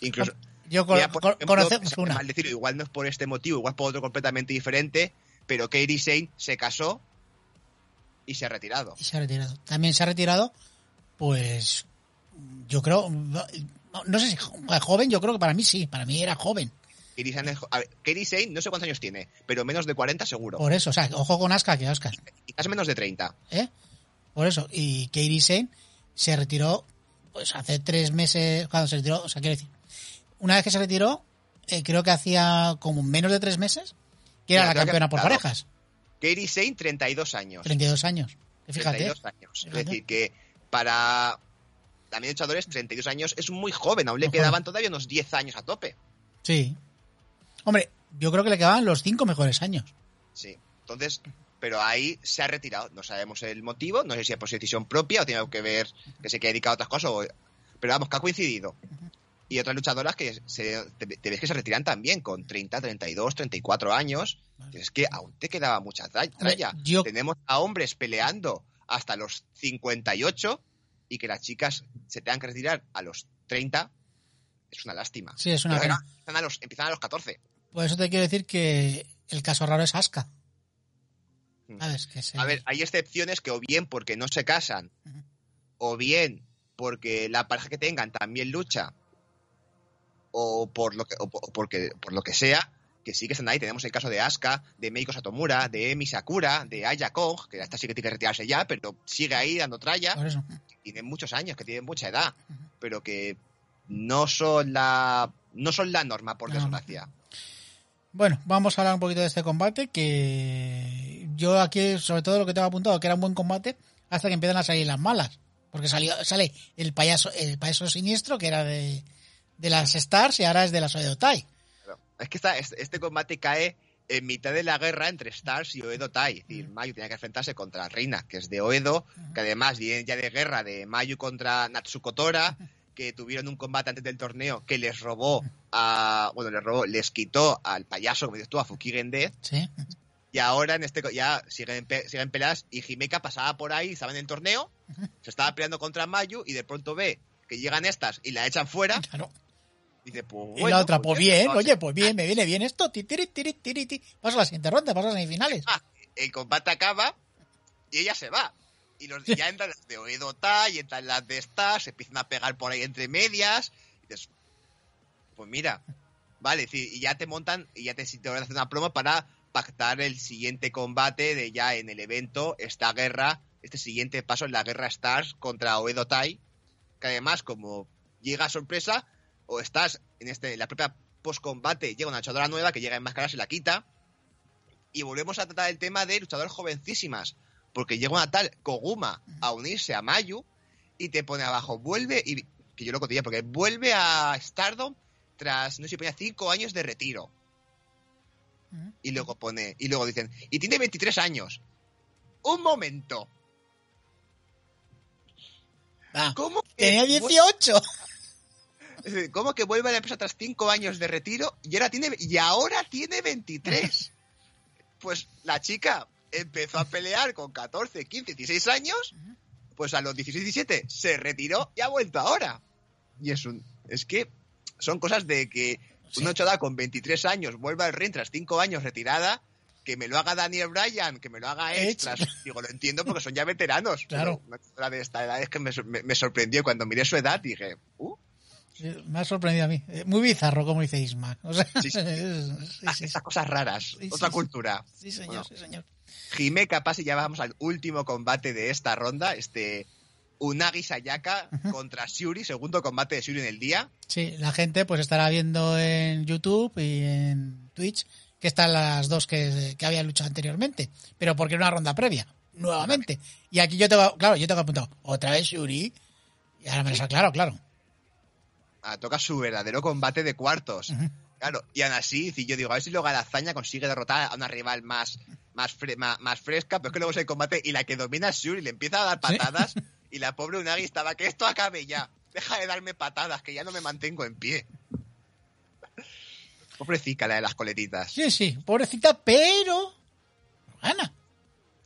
Incluso. Yo con, Mira, por con- ejemplo, conocemos una. mal decirlo, igual no es por este motivo, igual es por otro completamente diferente. Pero Kairi Sane se casó y se ha retirado. Y se ha retirado. También se ha retirado, pues, yo creo, no, no sé si jo- joven, yo creo que para mí sí, para mí era joven. Kairi Sane no sé cuántos años tiene, pero menos de 40 seguro. Por eso, o sea, ojo con Aska, que Aska, Quizás menos de 30. ¿eh? Por eso. Y Kairi Sane se retiró, pues hace tres meses, cuando se retiró, o sea, quiero decir, una vez que se retiró, eh, creo que hacía como menos de tres meses, que era la que campeona por claro. parejas, Kairi Sane, 32 años. 32 años. Fíjate, 32 años. Es Fíjate. decir, que para también luchadores, 32 años es muy joven. Aún le Muy quedaban todavía unos 10 años a tope. sí. Hombre, yo creo que le quedaban los cinco mejores años. Sí. Entonces, pero ahí se ha retirado. No sabemos el motivo. No sé si es por su decisión propia o tiene que ver que se quede dedicado a otras cosas. o- Pero vamos, que ha coincidido. Y otras luchadoras que se, te, te ves que se retiran también con 30, 32, 34 años. Es que aún te quedaba mucha tralla. yo- Tenemos a hombres peleando hasta los 58 y que las chicas se tengan que retirar a los 30. Es una lástima. Sí, es una Pero pena. empiezan, a los, empiezan a los 14. Por eso te quiero decir que el caso raro es Aska. ¿Sabes? Que es el- A ver, hay excepciones que o bien porque no se casan, o bien porque la pareja que tengan también lucha, o por lo que, o po- porque, por lo que sea, que sí que están ahí. Tenemos el caso de Asuka, de Meiko Satomura, de Emi Sakura, de Aya Kong, que esta sí que tiene que retirarse ya, pero sigue ahí dando tralla. Por eso. Tiene muchos años, que tiene mucha edad, pero que no son la no son la norma, por No. desgracia. Bueno, vamos a hablar un poquito de este combate que yo aquí sobre todo lo que tengo apuntado que era un buen combate hasta que empiezan a salir las malas, porque salió sale el payaso el payaso siniestro que era de, de las Stars y ahora es de las Oedotai. Es que esta- este, combate cae en mitad de la guerra entre Stars y Oedo Tai. Es decir, Mayu tenía que enfrentarse contra Reina, que es de Oedo, que además viene ya de guerra de Mayu contra Natsuko Tora, que tuvieron un combate antes del torneo que les robó a. Bueno, les robó, les quitó al payaso, como dices tú, a Fukigen Death. Sí. Y ahora en este ya siguen, siguen peleas y Himeka pasaba por ahí, estaba en el torneo, se estaba peleando contra Mayu y de pronto ve que llegan estas y la echan fuera. Claro. Dice, pues Y la otra, pues ya bien, oye, pues bien, me viene bien esto. Ti, tiri, tiri, tiri, ti. Paso a la siguiente ronda, paso a las semifinales. Ah, el combate acaba y ella se va. Y los, ya entran las de Oedo Tai, entran las de Stars, se empiezan a pegar por ahí entre medias. Y dices, pues mira, vale, y ya te montan y ya te, te van a hacer una promo para pactar el siguiente combate de ya en el evento, esta guerra, este siguiente paso en la guerra Stars contra Oedo Tai, que además como llega a sorpresa, o estás en este en la propia post-combate, llega una luchadora nueva que llega en máscara, se la quita, y volvemos a tratar el tema de luchadoras jovencísimas, porque llega una tal Koguma a unirse a Mayu y te pone abajo, vuelve, y que yo lo cotidiano, porque vuelve a Stardom tras, no sé si ponía, cinco años de retiro. Y luego pone, y luego dicen, y tiene 23 años. Un momento, Ah, ¿cómo que, tenía vuel- 18. Es decir, ¿cómo que vuelve a la empresa tras cinco años de retiro y ahora tiene, y ahora tiene 23? pues la chica empezó a pelear con 14, 15, 16 años, pues a los 16, 17 se retiró y ha vuelto ahora. Y es un, es que son cosas de que Sí. una chada con 23 años vuelve al ring tras 5 años retirada, que me lo haga Daniel Bryan, que me lo haga. Extras. Digo, lo entiendo porque son ya veteranos. Claro. pero Una de esta edad es que me, me- me sorprendió cuando miré su edad dije, uh, Me ha sorprendido a mí. Eh, Muy bizarro, como dice Isma. O sea, Sí, sí. es- sí, sí, estas cosas raras, otra cultura. sí, señor, Bueno. sí, señor. Jime capaz y ya vamos al último combate de esta ronda, este Unagi Sayaka contra Shuri, segundo combate de Shuri en el día. Sí, la gente pues estará viendo en YouTube y en Twitch que están las dos que, que había luchado anteriormente, pero porque era una ronda previa, nuevamente. Y aquí yo tengo, claro, yo tengo apuntado, otra vez Shuri, y ahora me lo claro, claro. Ah, toca su verdadero combate de cuartos. Claro, y aún así, si yo digo, a ver si luego Hazaña consigue derrotar a una rival más, más, fre- más, fresca, pero es que luego es el combate y la que domina es Shuri le empieza a dar Sí. patadas y la pobre Unagi estaba, que esto acabe ya, deja de darme patadas, que ya no me mantengo en pie. Pobrecita la de las coletitas. Sí, sí, pobrecita, pero gana.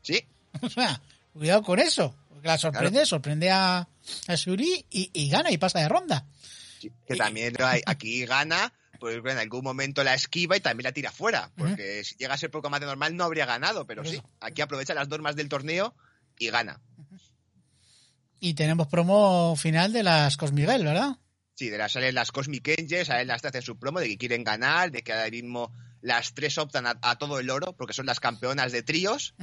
Sí, O sea, cuidado con eso, porque la sorprende, sorprende a, a Shuri y, y gana y pasa de ronda. Que también hay- aquí gana, pues en algún momento la esquiva y también la tira fuera. Porque si llega a ser por combate normal no habría ganado, pero sí, aquí aprovecha las normas del torneo y gana. Y tenemos promo final de las Cosmiguel, ¿verdad? Sí, de las salen las Cosmic Angels, salen las hacen su promo de que quieren ganar, de que ahora mismo las tres optan a, a todo el oro, porque son las campeonas de tríos,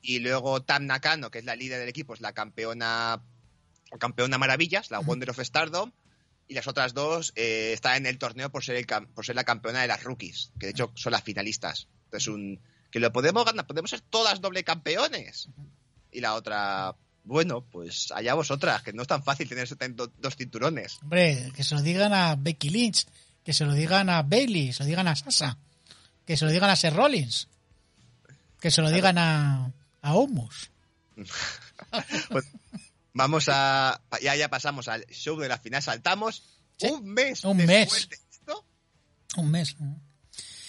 y luego Tam Nakano, que es la líder del equipo, es la campeona, campeona maravillas, la. Wonder of Stardom, y las otras dos eh, están en el torneo por ser, el por ser la campeona de las rookies, que de hecho son las finalistas. Entonces, un, que lo podemos ganar, podemos ser todas doble campeones. Y la otra, bueno, pues allá vosotras, que no es tan fácil tener ten- do- dos cinturones. Hombre, que se lo digan a Becky Lynch, que se lo digan a Bailey, se lo digan a Sasa, que se lo digan a Seth Rollins, que se lo digan a, a. Pues vamos a. Ya, ya pasamos al show de la final. Saltamos Sí, un mes. un mes. de esto, Un mes.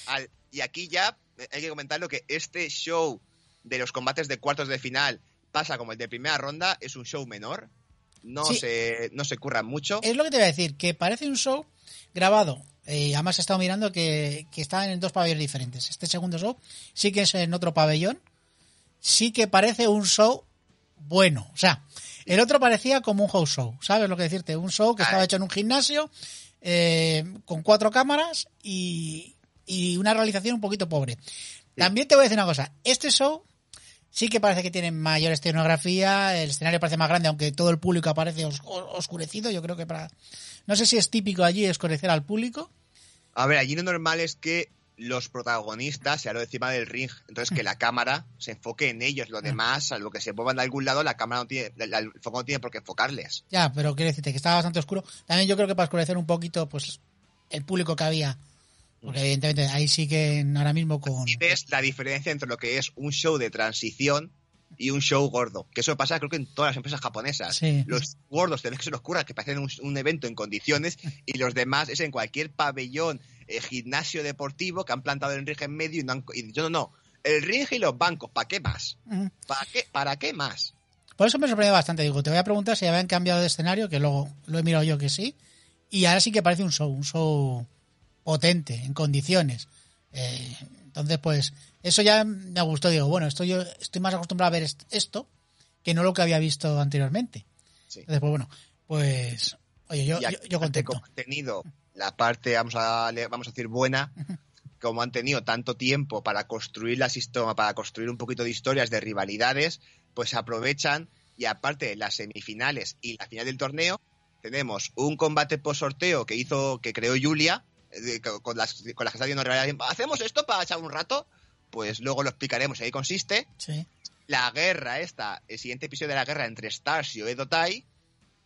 al- y aquí ya eh, hay que comentarlo que este show de los combates de cuartos de final pasa como el de primera ronda. Es un show menor. No, Sí. se, no se curran mucho. Es lo que te voy a decir, que parece un show grabado. Eh, además he estado mirando que, que está en dos pabellones diferentes. Este segundo show sí que es en otro pabellón. Sí que parece un show bueno. O sea, el otro parecía como un house show. ¿Sabes lo que decirte? Un show que estaba Ah. hecho en un gimnasio eh, con cuatro cámaras y, y una realización un poquito pobre. También te voy a decir una cosa, este show sí que parece que tiene mayor escenografía, el escenario parece más grande, aunque todo el público aparece os- oscurecido, yo creo que para... No sé si es típico allí oscurecer al público. A ver, allí lo normal es que los protagonistas se hagan encima del ring, entonces que la cámara se enfoque en ellos, lo demás, salvo que se muevan de algún lado, la cámara no tiene, la- el foco no tiene por qué enfocarles. Ya, pero quiero decirte que estaba bastante oscuro. También yo creo que para oscurecer un poquito, pues, el público que había. Porque evidentemente ahí sí que ahora mismo con... Y ves la diferencia entre lo que es un show de transición y un show gordo. Que eso pasa creo que en todas las empresas japonesas. Sí. Los gordos te ves que se los cura, que parecen un, un evento en condiciones, y los demás es en cualquier pabellón, eh, gimnasio deportivo que han plantado el ring en medio y no han... Y yo no, no. El ring y los bancos, ¿para qué más? ¿Para qué, ¿Para qué más? Por eso me sorprendió bastante. Digo, te voy a preguntar si habían cambiado de escenario, que luego lo he mirado yo que sí. Y ahora sí que parece un show, un show potente, en condiciones. Eh, entonces, pues, eso ya me gustó. Digo, bueno, esto yo estoy más acostumbrado a ver est- esto que no lo que había visto anteriormente. Sí. Entonces, pues bueno, pues, oye, yo, yo, yo contento. como han tenido la parte, vamos a, vamos a decir, buena, como han tenido tanto tiempo para construir la sistema, para construir un poquito de historias, de rivalidades, pues aprovechan y aparte de las semifinales y la final del torneo, tenemos un combate post sorteo que hizo, que creó Julia, eh, con con las, con las que está haciendo rivalidades. ¿Hacemos esto para echar un rato? Pues luego lo explicaremos, en ahí consiste Sí. la guerra esta, el siguiente episodio de la guerra entre Stars y Oedo Tai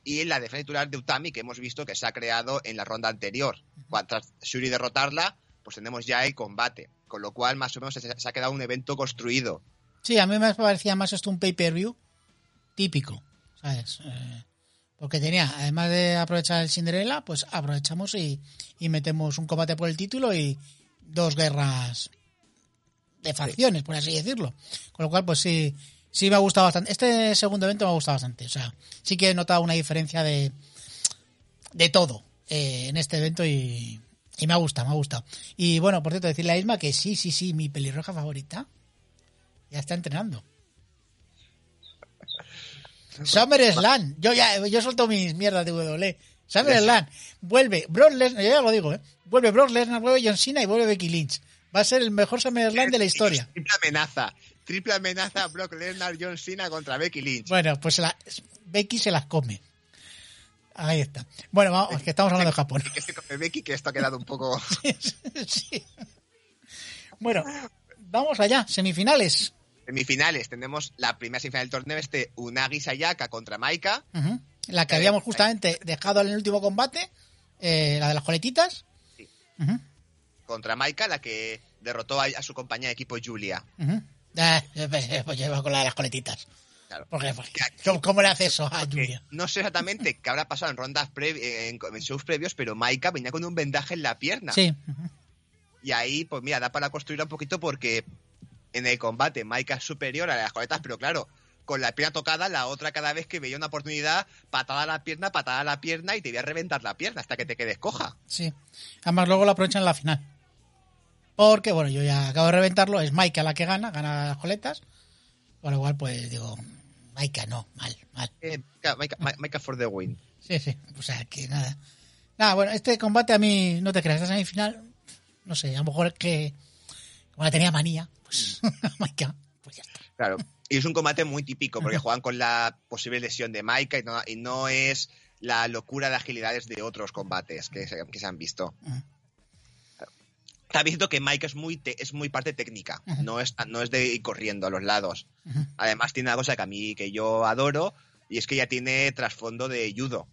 y la defensa titular de Utami que hemos visto que se ha creado en la ronda anterior. Cuando tras Shuri derrotarla, pues tenemos ya el combate. Con lo cual, más o menos, se, se ha quedado un evento construido. Sí, a mí me parecía más esto un pay-per-view típico, ¿sabes? Eh, porque tenía, además de aprovechar el Cinderella, pues aprovechamos y, y metemos un combate por el título y dos guerras de facciones, por así decirlo. Con lo cual, pues sí, sí me ha gustado bastante. Este segundo evento me ha gustado bastante. O sea, sí que he notado una diferencia de, de todo eh, en este evento y, y me ha gustado, me ha gustado. Y bueno, por cierto, decirle a Isma que sí, sí, sí, mi pelirroja favorita ya está entrenando. Summer Slam. Yo ya, yo suelto mis mierdas de WWE. Summer Slam. Vuelve Brock Lesnar, yo ya lo digo, ¿eh? Vuelve Brock Lesnar, vuelve John Cena y vuelve Becky Lynch. Va a ser el mejor Summer Slam de la historia. Triple amenaza. Triple amenaza Brock Lesnar, John Cena contra Becky Lynch. Bueno, pues la, Becky se las come. Ahí está. Bueno, vamos, que estamos hablando de Japón. Que se come Becky, que esto ha quedado un poco... Sí. Bueno, vamos allá, semifinales. Semifinales. Tenemos la primera semifinal del torneo, este Unagi Sayaka contra Maika. La que habíamos justamente dejado en el último combate, eh, la de las coletitas. Sí. Ujú, Contra Maika, la que derrotó a, a su compañía de equipo Julia. Eh, pues lleva con la de las coletitas. Claro. Porque, porque, ¿cómo, cómo le hace eso a Julia? no sé exactamente qué habrá pasado en rondas previ- en, en shows previos, pero Maika venía con un vendaje en la pierna. Sí. Y ahí, pues mira, da para construir un poquito porque en el combate Maika es superior a las coletas, pero claro, con la pierna tocada, la otra cada vez que veía una oportunidad, patada a la pierna, patada a la pierna y te voy a reventar la pierna hasta que te quedes coja. Sí. Además, luego lo aprovechan en la final. Porque, bueno, yo ya acabo de reventarlo. Es Maika la que gana, gana las coletas. Por lo cual, pues digo, Maika no, mal, mal. Eh, Maika, Maika- Ma- Maika for the win. Sí, sí. O sea, que nada. Nada, bueno, este combate a mí, no te creas, esta semifinal, no sé, a lo mejor es que, como la tenía manía, pues, Maika, pues ya está. Claro. Y es un combate muy típico porque juegan con la posible lesión de Maika y no, y no es la locura de agilidades de otros combates que se, que se han visto. Ujú. Está visto que Maika es muy, te- es muy parte técnica, no es, no es de ir corriendo a los lados. Además tiene una cosa que a mí que yo adoro y es que ya tiene trasfondo de judo.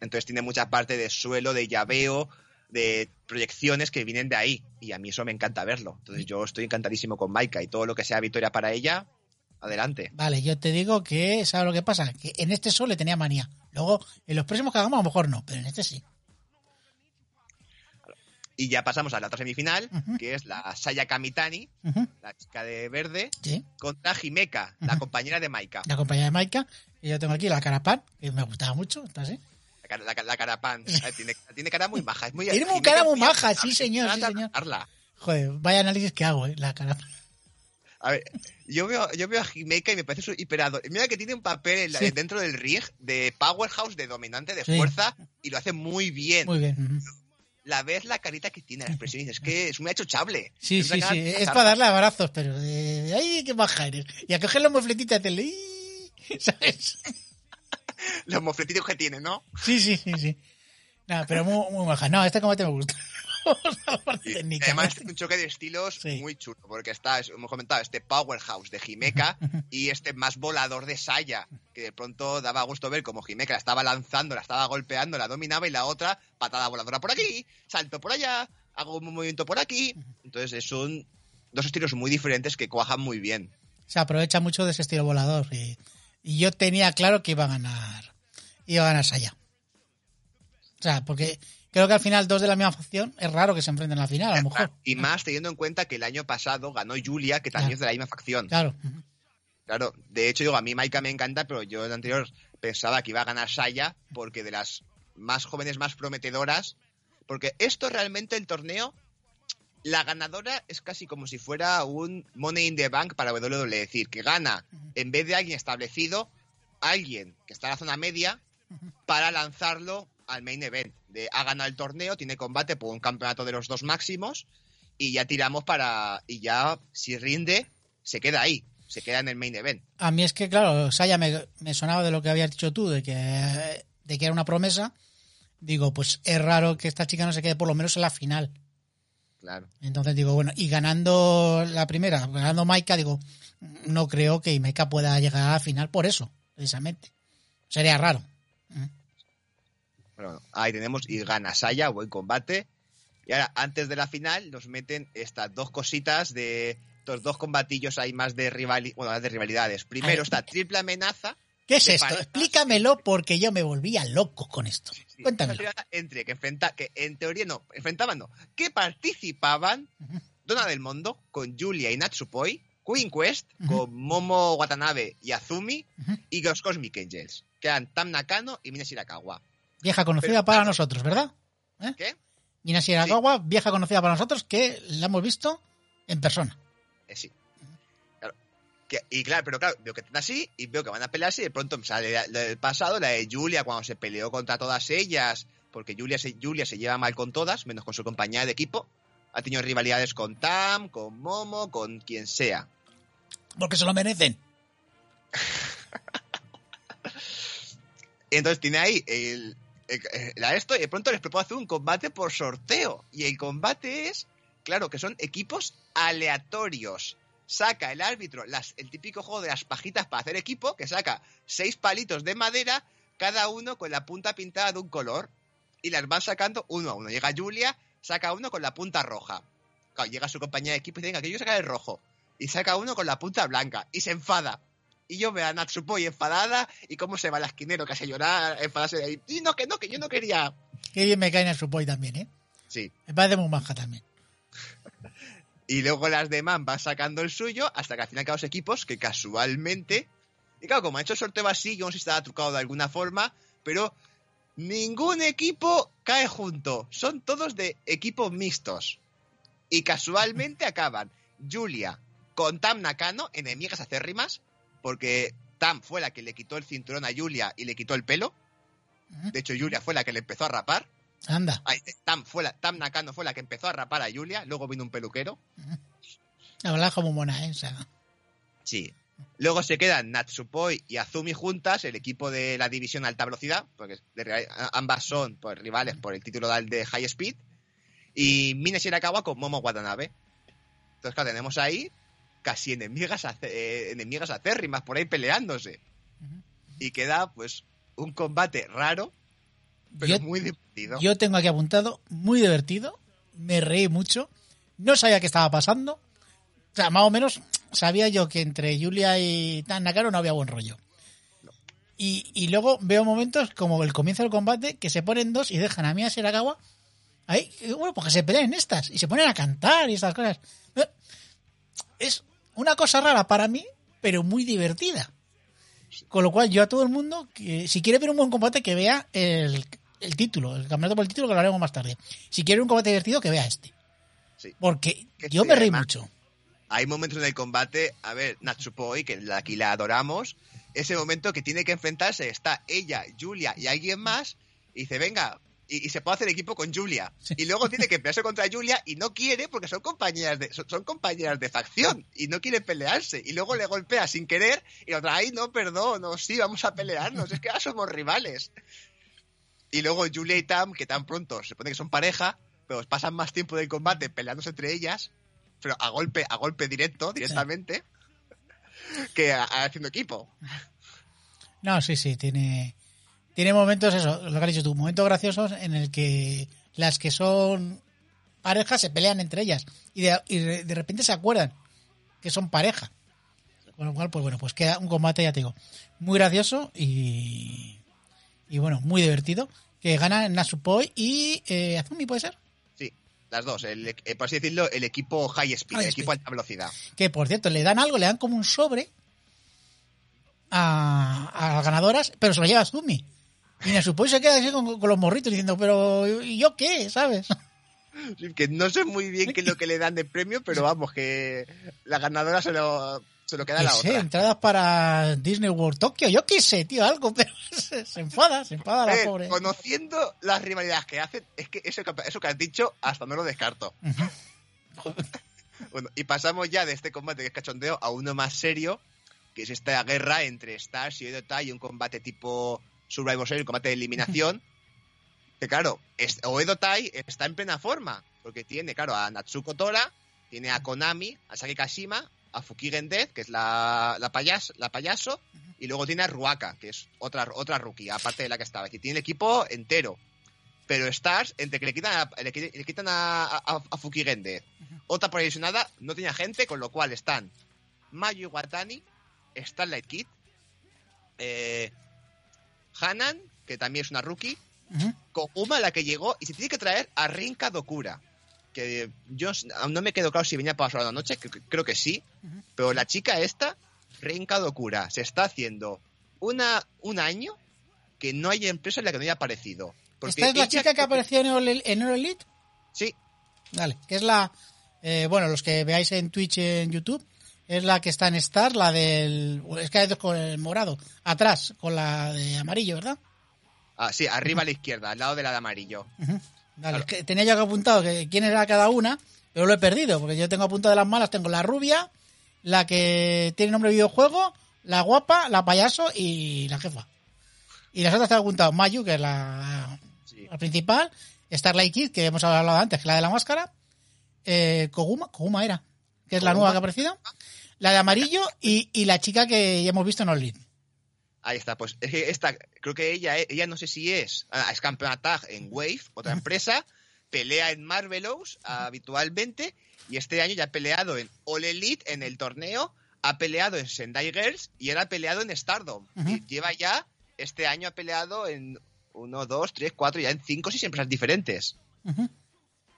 Entonces tiene mucha parte de suelo, de llaveo, de proyecciones que vienen de ahí y a mí eso me encanta verlo. Entonces yo estoy encantadísimo con Maika y todo lo que sea victoria para ella, adelante. Vale, yo te digo que, ¿sabes lo que pasa? Que en este show le tenía manía. Luego, en los próximos que hagamos, a lo mejor no, pero en este sí. Y ya pasamos a la otra semifinal, que es la Saya Kamitani, la chica de verde, Sí, contra Himeka, la Ujú. compañera de Maika. la compañía de Maika. Y yo tengo aquí la Carapán, que me gustaba mucho, está así. La, la, la cara pan. Eh, Tiene, tiene cara muy maja. Es muy, Tiene Himeka cara muy maja, sí, señor, sí, señor. Joder, vaya análisis que hago, ¿eh? La Carapán. A ver, yo veo, yo veo a Himeka y me parece hiperado. Mira que tiene un papel en la- Sí. dentro del ring de powerhouse, de dominante, de Sí. fuerza, y lo hace muy bien. Muy bien. La ves la carita que tiene, la expresión, y dices, es que es achuchable. Sí, Es sí, sí. de Es para darle abrazos, pero de, de ahí que baja eres. Y a coger la mofletita y hacerle... "Ii", ¿Sabes? Los mofletitos que tiene, ¿no? Sí, sí, sí, sí. No, pero muy, muy baja. No, este combate me gusta. Técnica. además es un choque de estilos Sí. muy chulo, porque está, es- hemos comentado, este powerhouse de Jimeca y este más volador de Saya, que de pronto daba gusto ver como Jimeca la estaba lanzando, la estaba golpeando, la dominaba y la otra patada voladora por aquí, salto por allá, hago un movimiento por aquí. Entonces son dos estilos muy diferentes que cuajan muy bien. Se aprovecha mucho de ese estilo volador. Y, y yo tenía claro que iba a ganar. Iba a ganar Saya. O sea, porque creo que al final dos de la misma facción es raro que se enfrenten en la final, a lo mejor. Y más teniendo en cuenta que el año pasado ganó Julia, que también Claro. es de la misma facción. Claro. Claro, de hecho, digo, a mí Maika me encanta, pero yo en anterior pensaba que iba a ganar Saya, porque de las más jóvenes, más prometedoras, porque esto realmente el torneo, la ganadora es casi como si fuera un Money in the Bank para WWE, es decir, que gana en vez de alguien establecido, alguien que está en la zona media para lanzarlo al main event. De, ha ganado el torneo, tiene combate por un campeonato de los dos máximos y ya tiramos para... Y ya, si rinde, se queda ahí, se queda en el main event. A mí es que, claro, Saya me, me sonaba de lo que habías dicho tú, de que, de que era una promesa. Digo, pues es raro que esta chica no se quede por lo menos en la final. Claro. Entonces digo, bueno, y ganando la primera, ganando Maika, digo, no creo que Maika pueda llegar a la final por eso, precisamente. Sería raro. Bueno, ahí tenemos y gana Saya, buen combate. Y ahora, antes de la final, nos meten estas dos cositas de estos dos combatillos ahí más de rivalidades. Bueno, más de rivalidades. Primero está triple amenaza. ¿Qué es esto? parejas. Explícamelo porque yo me volvía loco con esto. Sí, Cuéntamelo. entre que enfrenta, que en teoría no, enfrentaban no, que participaban Donna del Mundo con Julia y Natsupoi, Queen Quest con Momo Watanabe y Azumi y los Cosmic Angels, que eran Tam Nakano y Mina Shirakawa. Vieja conocida Pero, para nosotros, ¿verdad? ¿Eh? ¿Qué? Mina Shirakawa, vieja conocida para nosotros, que la hemos visto en persona. Eh, sí. Claro. Que- y claro, pero claro, veo que están así y veo que van a pelearse y de pronto me sale la, la del pasado, la de Julia cuando se peleó contra todas ellas, porque Julia se, Julia se lleva mal con todas, menos con su compañía de equipo. Ha tenido rivalidades con Tam, con Momo, con quien sea. Porque se lo merecen. Entonces tiene ahí el- la esto y de pronto les propone hacer un combate por sorteo. Y el combate es, claro, que son equipos aleatorios. Saca el árbitro las, el típico juego de las pajitas para hacer equipo, que saca seis palitos de madera, cada uno con la punta pintada de un color. Y las van sacando uno a uno. Llega Julia, saca uno con la punta roja. Claro, llega su compañía de equipo y dice, venga, que yo sacar el rojo. Y saca uno con la punta blanca. Y se enfada. Y yo veo a Natsupoi enfadada y cómo se va el esquinero, casi llorar, enfadarse de ahí. Y no, que no, que yo no quería. Qué bien me cae en el Supoi también, ¿eh? Sí. Me parece muy manja también. Y luego las demás van sacando el suyo hasta que al final quedan los equipos que casualmente. Y claro, como ha hecho el sorteo así, yo no sé si estaba trucado de alguna forma, pero ningún equipo cae junto. Son todos de equipos mixtos. Y casualmente acaban Julia con Tam Nakano, enemigas acérrimas, porque Tam fue la que le quitó el cinturón a Julia y le quitó el pelo. De hecho, Julia fue la que le empezó a rapar. Anda. Ay, Tam, fue la, Tam Nakano fue la que empezó a rapar a Julia, luego vino un peluquero. La verdad es como mona, ¿eh? O sea, Sí. Luego se quedan Natsupoi y Azumi juntas, el equipo de la división alta velocidad, porque ambas son pues, rivales por el título de High Speed. Y Mina Shirakawa con Momo Watanabe. Entonces, claro, tenemos ahí casi enemigas, eh, enemigas acérrimas por ahí peleándose. Y queda, pues, un combate raro, pero Yo- muy divertido. Yo tengo aquí apuntado, muy divertido, me reí mucho, no sabía qué estaba pasando, o sea, más o menos sabía yo que entre Julia y Tan Nakano no había buen rollo. Y, y luego veo momentos como el comienzo del combate que se ponen dos y dejan a Mia Shirakawa ahí, bueno, pues que se peleen estas y se ponen a cantar y estas cosas. Es una cosa rara para mí, pero muy divertida. Con lo cual, yo a todo el mundo, que si quiere ver un buen combate, que vea el, el título, el campeonato por el título, que lo haremos más tarde. Si quiere un combate divertido, que vea este. Sí. Porque Que yo me reí mucho. hay momentos en el combate, a ver, Natsupoi, que la- aquí la adoramos, ese momento que tiene que enfrentarse, está ella, Julia y alguien más, y dice, venga, y, se puede hacer equipo con Julia. Y luego tiene que pelearse contra Julia y no quiere porque son compañeras de, son, compañeras de facción y no quiere pelearse. Y luego le golpea sin querer y otra, ay, no, perdón, no, sí, vamos a pelearnos, es que ahora somos rivales. Y luego Julia y Tam, que tan pronto se pone que son pareja, pero pasan más tiempo del combate peleándose entre ellas, pero a golpe, a golpe directo, directamente, que haciendo equipo. No, sí, sí, tiene, tiene momentos, eso, lo que has dicho tú, momentos graciosos en el que las que son parejas se pelean entre ellas y de, y de repente se acuerdan que son pareja. Con lo cual, pues bueno, pues queda un combate, ya te digo, muy gracioso y, y bueno, muy divertido. Que gana Nasupoi y eh, Azumi, ¿puede ser? Sí, las dos. El, eh, por así decirlo, el equipo High Speed, el equipo alta velocidad. Que por cierto, le dan algo, le dan como un sobre a, a las ganadoras, pero se lo lleva Azumi. Y Nasupoi se queda así con, los morritos diciendo, pero ¿y yo qué? ¿Sabes? que no sé muy bien qué es lo que le dan de premio, pero vamos, que la ganadora se lo, se lo queda la sé, otra. entradas para Disney World Tokyo, yo qué sé, tío, algo, pero se, enfada, se enfada la pobre. Conociendo las rivalidades que hacen, es que eso, eso que has dicho hasta no lo descarto. bueno, y pasamos ya de este combate que es cachondeo a uno más serio, que es esta guerra entre Stars y Oedo y un combate tipo Survivor Series, combate de eliminación. que claro, Oedo Tai está en plena forma, porque tiene, claro, a Natsuko Tora, tiene a Konami, a Saki Kashima, a Fukigen Death, que es la, la, la payaso, y luego tiene a Ruaka, que es otra, otra rookie, aparte de la que estaba. Es tiene el equipo entero. Pero Stars, entre que le quitan a, le, quitan a, a, Fukigen Death, otra posicionada, no tenía gente, con lo cual están Mayu Watani, Starlight Kid, eh, Hanan, que también es una rookie, Kokuma, la que llegó, y se tiene que traer a Rinka Dokura que yo no me quedo claro si venía para pasar la noche, creo que sí, pero la chica esta, Reinka Dokura, se está haciendo una, un año que no hay empresa en la que no haya aparecido. ¿Esta es la chica que apareció en en Elite? Sí. Vale, que es la, eh, bueno, los que veáis en Twitch y en YouTube, es la que está en Star, la del, es que hay dos con el morado, atrás, con la de amarillo, ¿verdad? Ah, sí, arriba a la izquierda, al lado de la de amarillo. Tenía yo que apuntado que quién era cada una, pero lo he perdido, porque yo tengo apuntado de las malas, tengo la rubia, la que tiene nombre de videojuego, la guapa, la payaso y la jefa. Y las otras tengo apuntado Mayu, que es la, principal, Starlight Kid, que hemos hablado antes, que es la de la máscara, eh, Koguma, Koguma era, que es la nueva que ha aparecido, la de amarillo y, y la chica que ya hemos visto en All Ahí está, pues es que esta, creo que ella, ella no sé si es, ah, es campeona tag en Wave, otra empresa, pelea en Marvelous habitualmente y este año ya ha peleado en All Elite en el torneo, ha peleado en Sendai Girls y ahora ha peleado en Stardom. Y lleva ya, este año ha peleado en uno, dos, tres, cuatro, ya en cinco, seis empresas diferentes.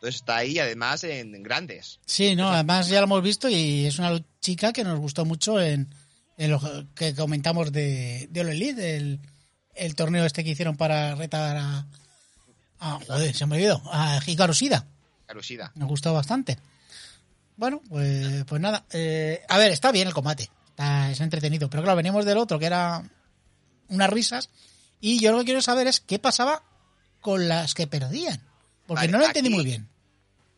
Entonces está ahí además en, grandes. Sí, no, además ya lo hemos visto y es una chica que nos gustó mucho en, en lo que comentamos de, de All Elite, el, el, torneo este que hicieron para retar a, a joder, se me olvidó, a Hikaru Shida. Me gustó bastante. Bueno, pues, pues nada. Eh, a ver, está bien el combate. Está, es entretenido. Pero claro, venimos del otro, que era unas risas. Y yo lo que quiero saber es qué pasaba con las que perdían. Porque no lo entendí muy bien.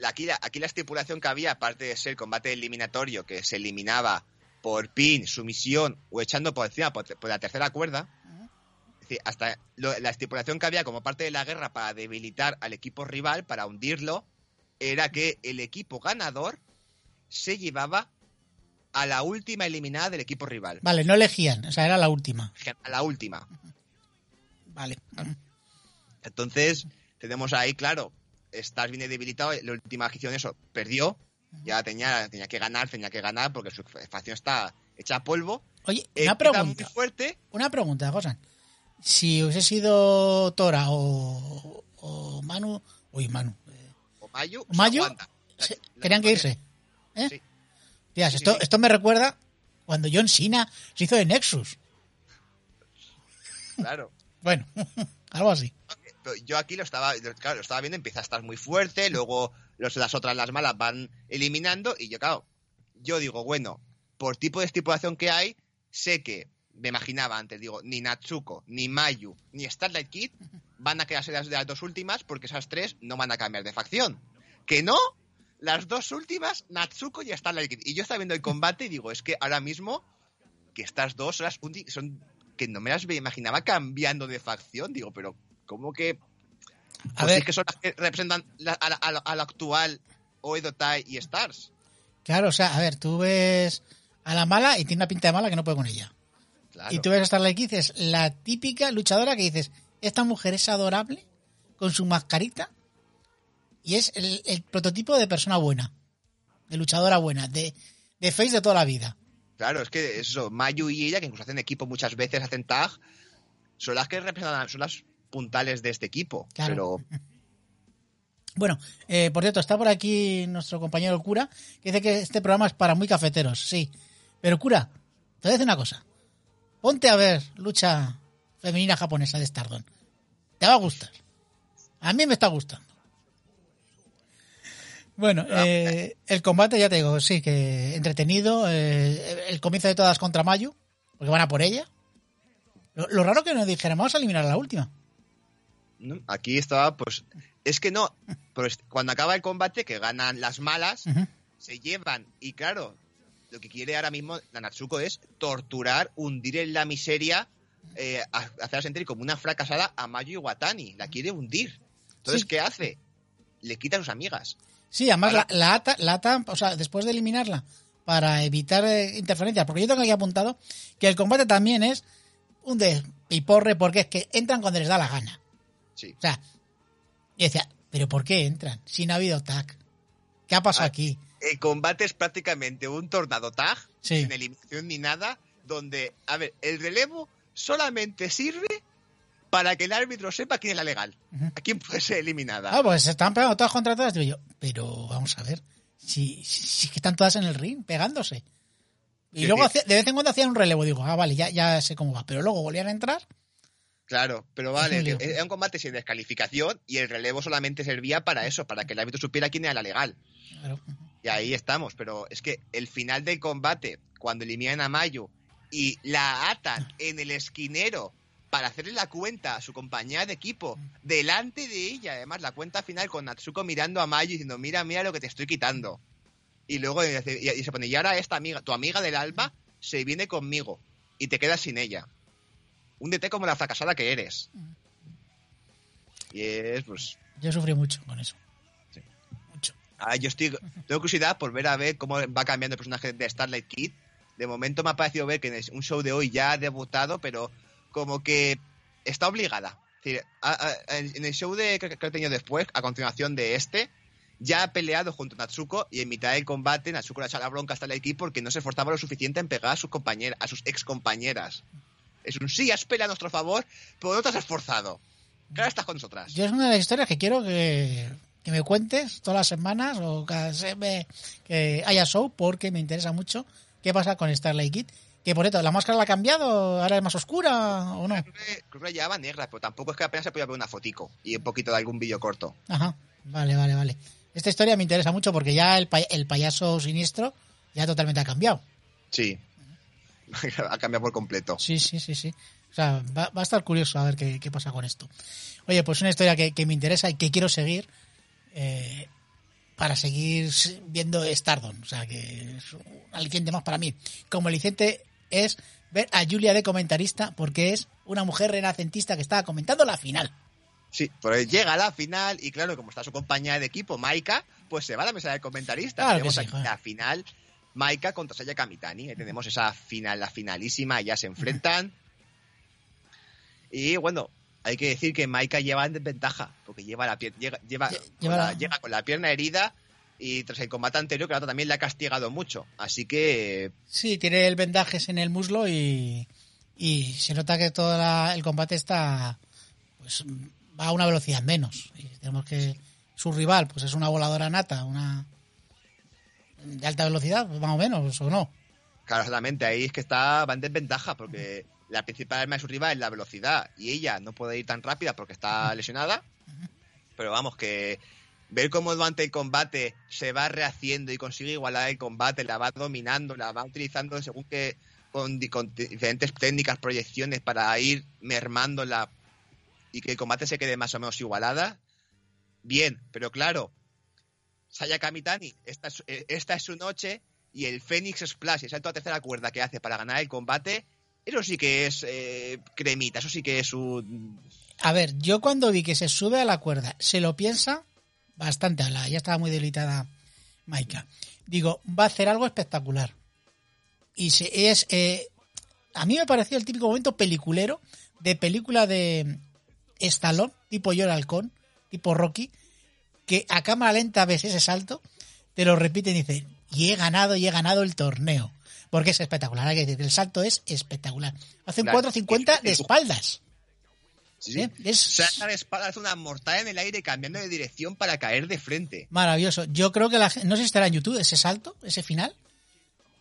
Aquí la, aquí la estipulación que había, aparte de ser combate eliminatorio, que se eliminaba por pin, sumisión o echando por encima por, la tercera cuerda. Es decir, hasta la estipulación que había como parte de la guerra para debilitar al equipo rival, para hundirlo, era que el equipo ganador se llevaba a la última eliminada del equipo rival. Vale, no elegían, o sea, era la última. A la última. Vale. Entonces, tenemos ahí, claro, estás bien debilitado, la última acción eso, perdió, ya tenía, tenía que ganar, tenía que ganar porque su facción está hecha a polvo. Oye, eh, una pregunta. fuerte. Una pregunta, Josan. Si hubiese sido Tora o, o Manu. Uy, Manu. O Mayu. Mayu. querían que irse. ¿Eh? Sí. esto, esto me recuerda cuando John Cena se hizo de Nexus. Claro. bueno, algo así. Yo aquí lo estaba, claro, lo estaba viendo, empieza a estar muy fuerte, luego las otras, las malas, van eliminando. Y yo, claro, yo digo, bueno, por tipo de estipulación que hay, sé que, me imaginaba antes, digo, ni Natsuko, ni Mayu, ni Starlight Kid van a quedarse las las dos últimas porque esas tres no van a cambiar de facción. Que no, las dos últimas, Natsuko y Starlight Kid. Y yo estaba viendo el combate y digo, es que ahora mismo que estas dos son, las son que no me las imaginaba cambiando de facción. Digo, pero ¿cómo que...? A Pues ver, es que son las que representan la- a, la- a a lo actual Oedo Tai y Stars. claro, o sea, a ver, tú ves a la mala y tiene una pinta de mala que no puede con ella. Claro. Y tú ves a Starlight Kid, es la típica luchadora que dices, esta mujer es adorable, con su mascarita, y es el, el prototipo de persona buena, de luchadora buena, de, de face de toda la vida. Claro, es que eso, Mayu y ella, que incluso hacen equipo muchas veces, hacen tag, son las que representan, son las puntales de este equipo. Claro. Pero Bueno, eh, por cierto, está por aquí nuestro compañero cura, que dice que este programa es para muy cafeteros, sí. Pero cura, te voy a decir una cosa. Ponte a ver lucha femenina japonesa de Stardom. Te va a gustar. A mí me está gustando. Bueno, eh, el combate, ya te digo, sí, que entretenido. eh, el comienzo de todas contra Mayu, porque van a por ella. Lo, lo raro que nos dijeran, vamos a eliminar a la última. ¿No? aquí estaba, pues, es que no, pues cuando acaba el combate, que ganan las malas, se llevan, y claro, lo que quiere ahora mismo la Natsuko es torturar, hundir en la miseria, eh, ha- hacerla sentir como una fracasada a Mayu y Watani, la quiere hundir. Entonces, Sí. ¿qué hace? Le quita a sus amigas. Sí, además la, la ata, la ata, o sea, después de eliminarla para evitar eh, interferencias, porque yo tengo aquí apuntado que el combate también es un despiporre porque es que entran cuando les da la gana. Sí. O sea, y decía, ¿pero por qué entran? Si no ha habido tag. ¿Qué ha pasado Ah, aquí? El combate es prácticamente un tornado tag, Sí. sin eliminación ni nada, donde, a ver, el relevo solamente sirve para que el árbitro sepa quién es la legal, a quién puede ser eliminada. Ah, pues se están pegando todas contra todas. Digo yo, pero vamos a ver, si, si, que están todas en el ring pegándose. Y luego sí. hacía- de vez en cuando hacían un relevo. Digo, ah, vale, ya, ya sé cómo va. Pero luego volvían a entrar. Claro, pero vale, era un combate sin descalificación y el relevo solamente servía para eso, para que el árbitro supiera quién era la legal. Claro. Y ahí estamos, pero es que el final del combate, cuando eliminan a Mayu y la atan en el esquinero para hacerle la cuenta a su compañera de equipo, delante de ella, además la cuenta final con Natsuko mirando a Mayu diciendo, mira, mira lo que te estoy quitando. Y luego y y se pone, y ahora esta amiga, tu amiga del alma, se viene conmigo y te quedas sin ella. Húndete como la fracasada que eres. Y es, pues, Yo sufrí mucho con eso. Sí. Mucho. Ah, yo estoy, tengo curiosidad por ver a ver cómo va cambiando el personaje de Starlight Kid. De momento me ha parecido ver que en el- un show de hoy ya ha debutado, pero como que está obligada. Es decir, a- a- en el show de, que, que ha tenido después, a continuación de este, ya ha peleado junto a Natsuko y en mitad del combate Natsuko le ha echado la bronca a Starlight Kid porque no se esforzaba lo suficiente en pegar a sus compañeras, a sus ex compañeras. Es un sí, has peleado a nuestro favor, pero no te has esforzado. Claro, estás con nosotras. Yo es una de las historias que quiero que, que me cuentes todas las semanas o cada me- que haya show porque me interesa mucho qué pasa con Starlight Kid. Que por cierto, ¿la máscara la ha cambiado? ¿Ahora es más oscura o no? Creo que- creo que la llevaba negra, pero tampoco es que apenas se podía ver una fotico y un poquito de algún vídeo corto. Ajá, vale, vale, vale. Esta historia me interesa mucho porque ya el, pay- el payaso siniestro ya totalmente ha cambiado. Sí. ha cambiado por completo. Sí, sí, sí, sí. O sea, va, va a estar curioso a ver qué, qué pasa con esto. Oye, pues una historia que, que me interesa y que quiero seguir eh, para seguir viendo Stardom. O sea, que es un aliciente más para mí. Como aliciente es ver a Julia de comentarista porque es una mujer renacentista que estaba comentando la final. Sí, pues llega a la final y claro, como está su compañera de equipo, Maika, pues se va a la mesa de comentaristas. Claro que tenemos sí, aquí la final, Maika contra Saya Kamitani. Ahí tenemos esa final, la finalísima, ya se enfrentan. Y bueno, hay que decir que Maika lleva en desventaja, porque lleva la llega, lleva, con lleva la, la- llega con la pierna herida y tras el combate anterior, que la otra también le ha castigado mucho. Así que Sí, tiene el vendajes en el muslo y, y se nota que todo la- el combate está pues va a una velocidad menos. Y tenemos que su rival pues es una voladora nata, una de alta velocidad, más o menos, o no. Claro, exactamente, ahí es que está, va en desventaja, porque la principal arma de su rival es la velocidad, y ella no puede ir tan rápida porque está lesionada. Pero vamos, que ver cómo durante el combate se va rehaciendo y consigue igualar el combate, la va dominando, la va utilizando según que con, con di- diferentes técnicas, proyecciones para ir mermándola y que el combate se quede más o menos igualada, bien, pero claro, Saya Kamitani, esta es, eh, esta es su noche y el Phoenix Splash, el salto a tercera cuerda que hace para ganar el combate, eso sí que es eh, cremita, eso sí que es un... A ver, yo cuando vi que se sube a la cuerda, se lo piensa bastante, a la, ya estaba muy delitada Maika. Digo, va a hacer algo espectacular. Y se, es... eh, a mí me pareció el típico momento peliculero de película de Stallone, tipo Yo halcón, tipo Rocky, que a cámara lenta ves ese salto, te lo repiten y dices, y he ganado, y he ganado el torneo. Porque es espectacular, hay que decir, el salto es espectacular. Hace un Claro. 4.50 de espaldas. Sí. ¿eh? Es Salta de espalda, hace una mortal en el aire cambiando de dirección para caer de frente. maravilloso. Yo creo que la gente, no sé si estará en YouTube ese salto, ese final,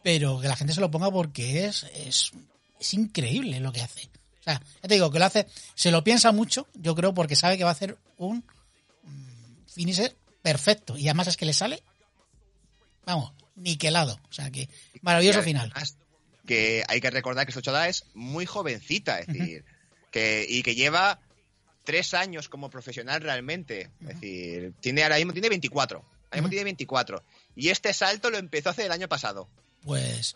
pero que la gente se lo ponga porque es, es, es increíble lo que hace. O sea, ya te digo que lo hace, se lo piensa mucho, yo creo, porque sabe que va a hacer un finisher perfecto. Y además es que le sale, vamos, niquelado. O sea que maravilloso final. Que hay que recordar que Sochoda es muy jovencita, es decir, que, y que lleva tres años como profesional realmente. Es decir, tiene ahora mismo tiene 24. Ahora mismo tiene 24. Y este salto lo empezó hace el año pasado. Pues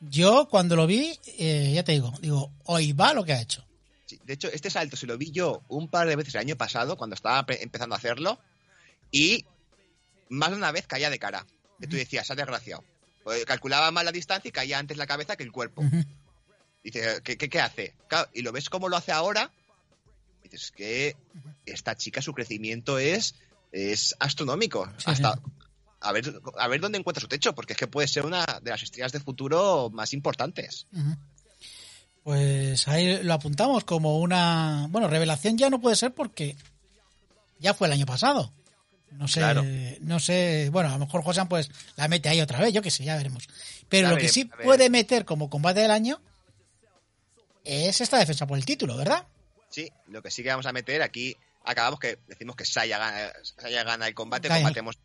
yo cuando lo vi, eh, ya te digo, digo, hoy va lo que ha hecho. Sí, de hecho, este salto se lo vi yo un par de veces el año pasado, cuando estaba pe- empezando a hacerlo, y más de una vez caía de cara. Que tú decías, ha desgraciado. Pues calculaba mal la distancia y caía antes la cabeza que el cuerpo. Dice, ¿qué, qué, qué hace? Claro, y lo ves como lo hace ahora. Y dices, es que esta chica, su crecimiento es, es astronómico. Sí, Hasta sí. A, ver, a ver dónde encuentra su techo, porque es que puede ser una de las estrellas de futuro más importantes. Pues ahí lo apuntamos como una. Bueno, revelación ya no puede ser porque ya fue el año pasado. No sé, Claro. no sé. Bueno, a lo mejor Josan pues la mete ahí otra vez, yo qué sé, ya veremos. Pero lo que sí puede meter como combate del año es esta defensa por el título, ¿verdad? Sí, lo que sí que vamos a meter aquí, acabamos que decimos que Saya gana, Saya gana el combate, Gana. combatemos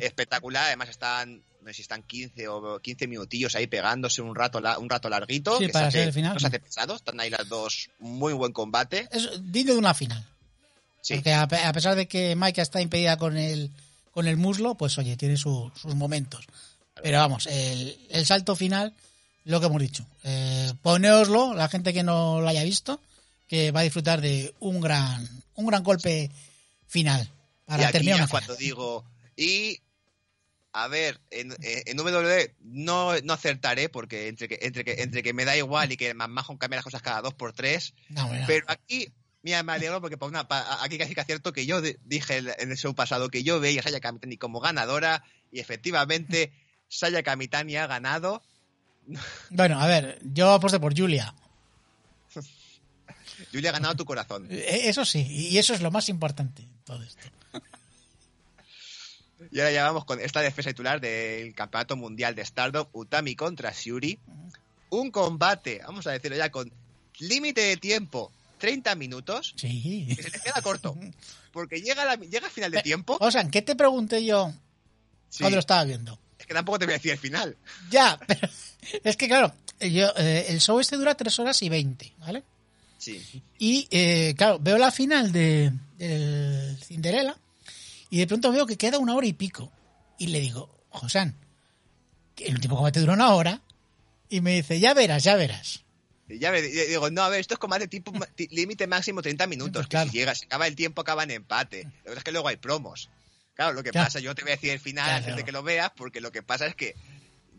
espectacular, además están, no sé si están 15 o 15 minutillos ahí pegándose un rato, un rato larguito, Sí, que para se hace- el final. no se hace pesado, están ahí las dos, muy buen combate. Es digno de una final. Sí, Porque a, pe- a pesar de que Maika está impedida con el, con el muslo, pues oye, tiene su- sus momentos. Pero vamos, el, el salto final, lo que hemos dicho. Eh, poneoslo, la gente que no lo haya visto, que va a disfrutar de un gran, un gran golpe final. y Para aquí terminar ya una final. cuando digo, y a ver, en, en WWE no, no acertaré porque entre que, entre que entre que me da igual y que Majon cambia las cosas cada dos por tres, No. Pero aquí, mira, me alegro porque por una, aquí casi que acierto que yo de- dije en el show pasado que yo veía a Saya Kamitani como ganadora y efectivamente Saya Kamitani ha ganado. Bueno, a ver, yo aposté por Julia. Julia ha ganado tu corazón. Eh, Eso sí, y eso es lo más importante en todo esto. Y ahora ya vamos con esta defensa titular del Campeonato Mundial de Stardom, Utami contra Shuri. Un combate, vamos a decirlo ya, con límite de tiempo, 30 minutos, Sí. que se les queda corto. Porque llega, la, llega a final de tiempo, O sea, ¿qué te pregunté yo sí, cuando lo estaba viendo? es que tampoco te voy a decir el final. Ya, pero es que claro, yo, eh, el show este dura 3 horas y 20, ¿vale? Sí. Y eh, claro, veo la final de, del Cinderella y de pronto veo que queda una hora y pico. Y le digo, Josán, que el último combate dura una hora. Y me dice, ya verás, ya verás. Y Ya me digo, no, a ver, esto es combate tipo límite máximo 30 minutos. Pues que claro. Si llega, si acaba el tiempo, acaba en empate. Lo que pasa es que luego hay promos. Claro, lo que Claro. pasa, yo te voy a decir el final Claro, antes claro. de que lo veas, porque lo que pasa es que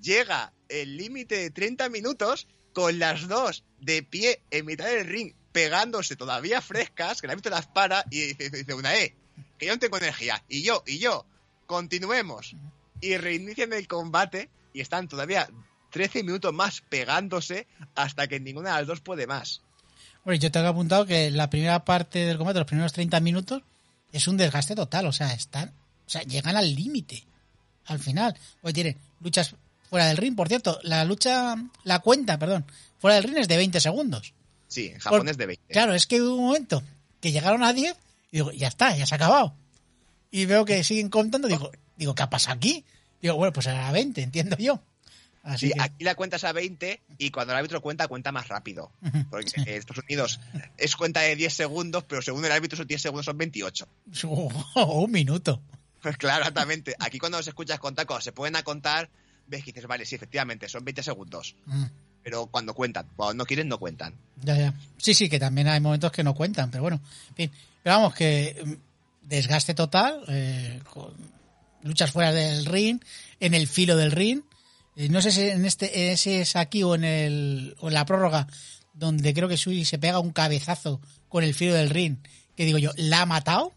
llega el límite de 30 minutos con las dos de pie en mitad del ring, pegándose todavía frescas, que la visto las para y dice, dice una, eh, que yo no tengo energía. Y yo, y yo, continuemos. Y reinician el combate y están todavía 13 minutos más pegándose hasta que ninguna de las dos puede más. Bueno, yo tengo apuntado que la primera parte del combate, los primeros 30 minutos, es un desgaste total. O sea, están, o sea, llegan al límite. Al final. Pues tienen luchas fuera del ring. Por cierto, la lucha, la cuenta, perdón, fuera del ring es de 20 segundos. Sí, en Japón Por- es de 20. Claro, es que hubo un momento que llegaron a 10 y digo, ya está, ya se ha acabado. Y veo que siguen contando, digo, digo, ¿qué ha pasado aquí? Digo, bueno, pues era 20, entiendo yo. Así Sí, que- aquí la cuenta es a 20 y cuando el árbitro cuenta, cuenta más rápido. Porque en Estados Unidos es cuenta de 10 segundos, pero según el árbitro esos 10 segundos son 28. un minuto. Claro, exactamente. Aquí cuando los escuchas contar, cuando se pueden a contar, ves que dices, vale, sí, efectivamente, son 20 segundos. Mm, Pero cuando cuentan, cuando no quieren, no cuentan. Ya, ya. Sí, sí, que también hay momentos que no cuentan, pero bueno. En fin. Pero vamos, que mm, desgaste total, eh, con luchas fuera del ring, en el filo del ring. Eh, no sé si en este ese es aquí o en, el, o en la prórroga, donde creo que Sui se pega un cabezazo con el filo del ring, que digo yo, ¿la ha matado?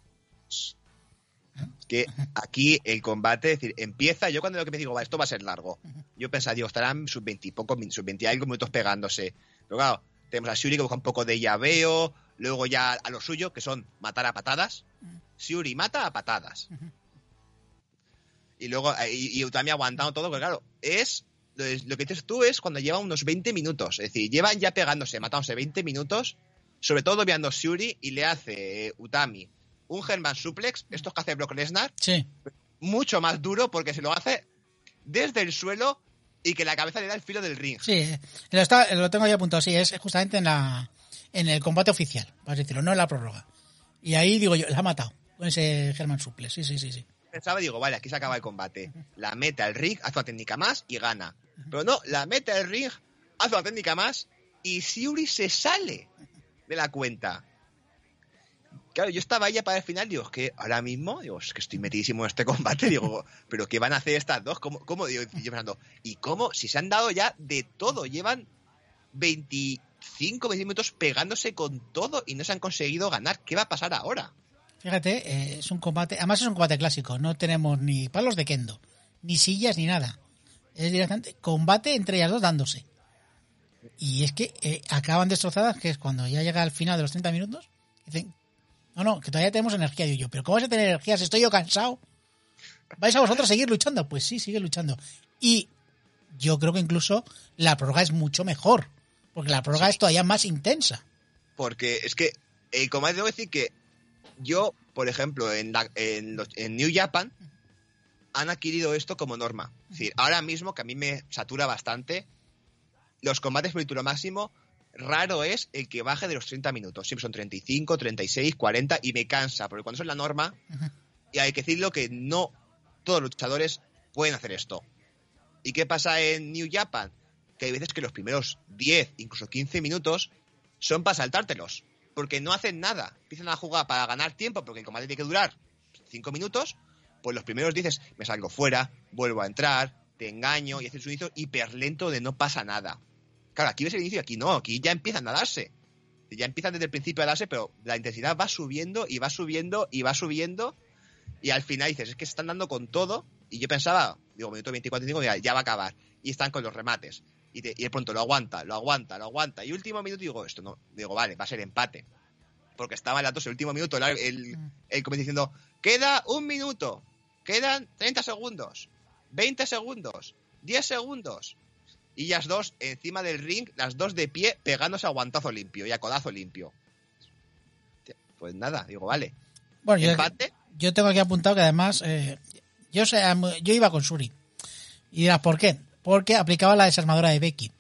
que aquí el combate, es decir, empieza, yo cuando lo que me digo, va, esto va a ser largo. Yo pensaba, digo, estarán sus 20 y pocos, sus 20 y algo minutos pegándose. Pero claro, tenemos a Shuri que busca un poco de llaveo, luego ya a lo suyo, que son matar a patadas. Shuri mata a patadas. Y luego, eh, y, y Utami aguantando todo, porque claro, es lo, es- lo que dices tú es cuando llevan unos 20 minutos. Es decir, llevan ya pegándose, matándose 20 minutos, sobre todo viendo Shuri y le hace eh, Utami un German suplex, estos que hace Brock Lesnar, Sí. mucho más duro porque se lo hace desde el suelo y que la cabeza le da el filo del ring. Sí, eh, lo, está- lo tengo ya apuntado, sí, es justamente en la en el combate oficial, por así decirlo, no en la prórroga. Y ahí digo yo, la ha matado con ese German Suplex, sí, sí, sí, sí. Pensaba, digo, vale, aquí se acaba el combate. La mete al ring, hace una técnica más y gana. Pero no, la mete al ring, hace una técnica más y Siuri se sale de la cuenta. Claro, yo estaba ya para el final, digo, es que ahora mismo, digo, es que estoy metidísimo en este combate, digo, pero ¿qué van a hacer estas dos? ¿Cómo, cómo? Digo, yo pensando, ¿y cómo? Si se han dado ya de todo, llevan 25, 20 minutos pegándose con todo y no se han conseguido ganar, ¿qué va a pasar ahora? Fíjate, eh, es un combate, además es un combate clásico, no tenemos ni palos de kendo, ni sillas, ni nada. Es directamente combate entre ellas dos dándose. Y es que eh, acaban destrozadas, que es cuando ya llega al final de los 30 minutos, dicen, no, no, que todavía tenemos energía. Digo yo, pero ¿cómo vas a tener energía si estoy yo cansado? ¿Vais a vosotros seguir luchando? Pues sí, sigue luchando. Y yo creo que incluso la prórroga es mucho mejor, porque la prórroga es todavía más intensa. Porque es que el combate, debo decir que yo, por ejemplo, en, la- en, los- en New Japan, han adquirido esto como norma. Es decir, ahora mismo, que a mí me satura bastante, los combates por título máximo, raro es el que baje de los 30 minutos. Siempre son 35, 36, 40 y me cansa, porque cuando eso es la norma, y hay que decirlo que no todos los luchadores pueden hacer esto. ¿Y qué pasa en New Japan? Que hay veces que los primeros 10, incluso 15 minutos son para saltártelos. Porque no hacen nada. Empiezan a jugar para ganar tiempo, porque el combate tiene que durar 5 minutos. Pues los primeros dices, me salgo fuera, vuelvo a entrar, te engaño y haces un inicio hiperlento de no pasa nada. Claro, aquí ves el inicio y aquí no, aquí ya empiezan a darse. Ya empiezan desde el principio a darse, pero la intensidad va subiendo y va subiendo y va subiendo. Y al final dices, es que se están dando con todo. Y yo pensaba, digo, minuto 24 y 5, ya, ya va a acabar. Y están con los remates. Y, de, y de pronto lo aguanta, lo aguanta, lo aguanta. Y último minuto digo, esto no. Digo, vale, va a ser empate. Porque estaba en la tos el último minuto, el, el, el comité diciendo, queda un minuto, quedan 30 segundos, 20 segundos, 10 segundos. Y ellas dos encima del ring, las dos de pie, pegándose a guantazo limpio y a codazo limpio. Pues nada, digo, vale. Bueno, yo tengo aquí apuntado que además eh, yo sé, yo iba con Suri. Y dirás, ¿por qué? Porque aplicaba la desarmadora de Becky.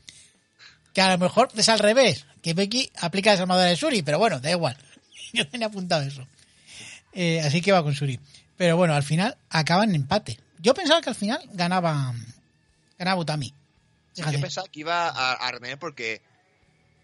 Que a lo mejor es al revés, que Becky aplica la desarmadora de Suri, pero bueno, da igual. Yo tenía apuntado eso. Eh, así que iba con Suri. Pero bueno, al final acaban en empate. Yo pensaba que al final ganaba ganaba Utami. Sí, yo pensaba que iba a, a retener porque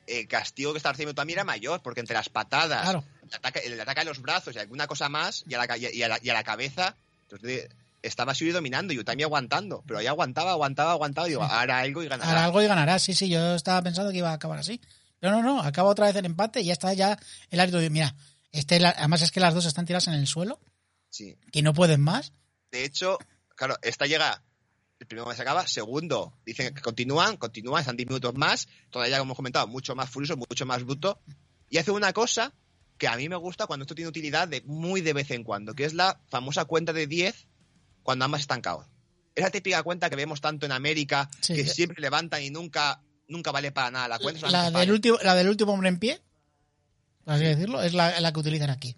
el castigo que estaba recibiendo también era mayor, porque entre las patadas, Claro. el, ataque, el ataque a los brazos y alguna cosa más, y a la, ca- y a la, y a la cabeza, entonces, estaba Shuri dominando y Utami aguantando, pero ahí aguantaba, aguantaba, aguantaba, y digo, hará algo y ganará. Hará algo y ganará. Sí, sí, yo estaba pensando que iba a acabar así. Pero no, no, acaba otra vez el empate y ya está ya el árbitro. Mira, este, además es que las dos están tiradas en el suelo, Sí. que no pueden más. De hecho, claro, esta llega, el primero que se acaba, segundo, dicen que continúan, continúan, están 10 minutos más, todavía como hemos comentado, mucho más furioso, mucho más bruto, y hace una cosa que a mí me gusta cuando esto tiene utilidad de muy de vez en cuando, que es la famosa cuenta de 10 cuando ambas están caos. Esa típica cuenta que vemos tanto en América, Sí. que siempre levantan y nunca, nunca vale para nada la cuenta. La del, último, la del último hombre en pie, por así decirlo, es la, la que utilizan aquí.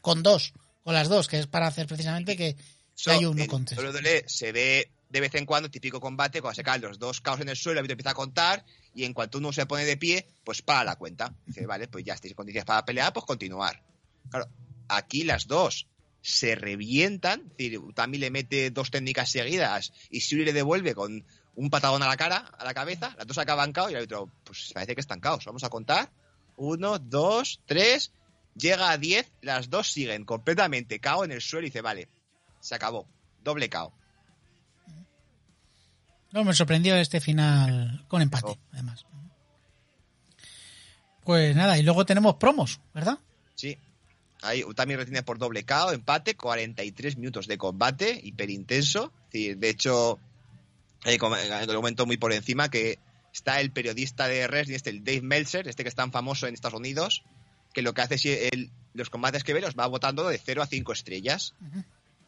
Con dos, con las dos, que es para hacer precisamente que, que Eso hay uno en con tres. WWE se ve de vez en cuando, típico combate, cuando se caen los dos caos en el suelo, el árbitro empieza a contar y en cuanto uno se pone de pie, pues para la cuenta. Dice, vale, pues ya estáis en condiciones para pelear, pues continuar. Claro, aquí las dos se revientan, es decir, Utami le mete dos técnicas seguidas y Shuri le devuelve con un patadón a la cara, a la cabeza, las dos acaban caos y el árbitro, pues parece que están caos. Vamos a contar. Uno, dos, tres, llega a diez, las dos siguen completamente cao en el suelo y dice, vale, se acabó, doble cao. No, me sorprendió este final con empate, Oh. además. Pues nada, y luego tenemos promos, ¿verdad? Sí. Ahí Utami retiene por doble KO, empate, 43 minutos de combate, hiperintenso. Decir, de hecho, eh, eh, lo comento muy por encima que está el periodista de wrestling, este, el Dave Meltzer, este que es tan famoso en Estados Unidos, que lo que hace es él, los combates que ve los va votando de 0 a 5 estrellas.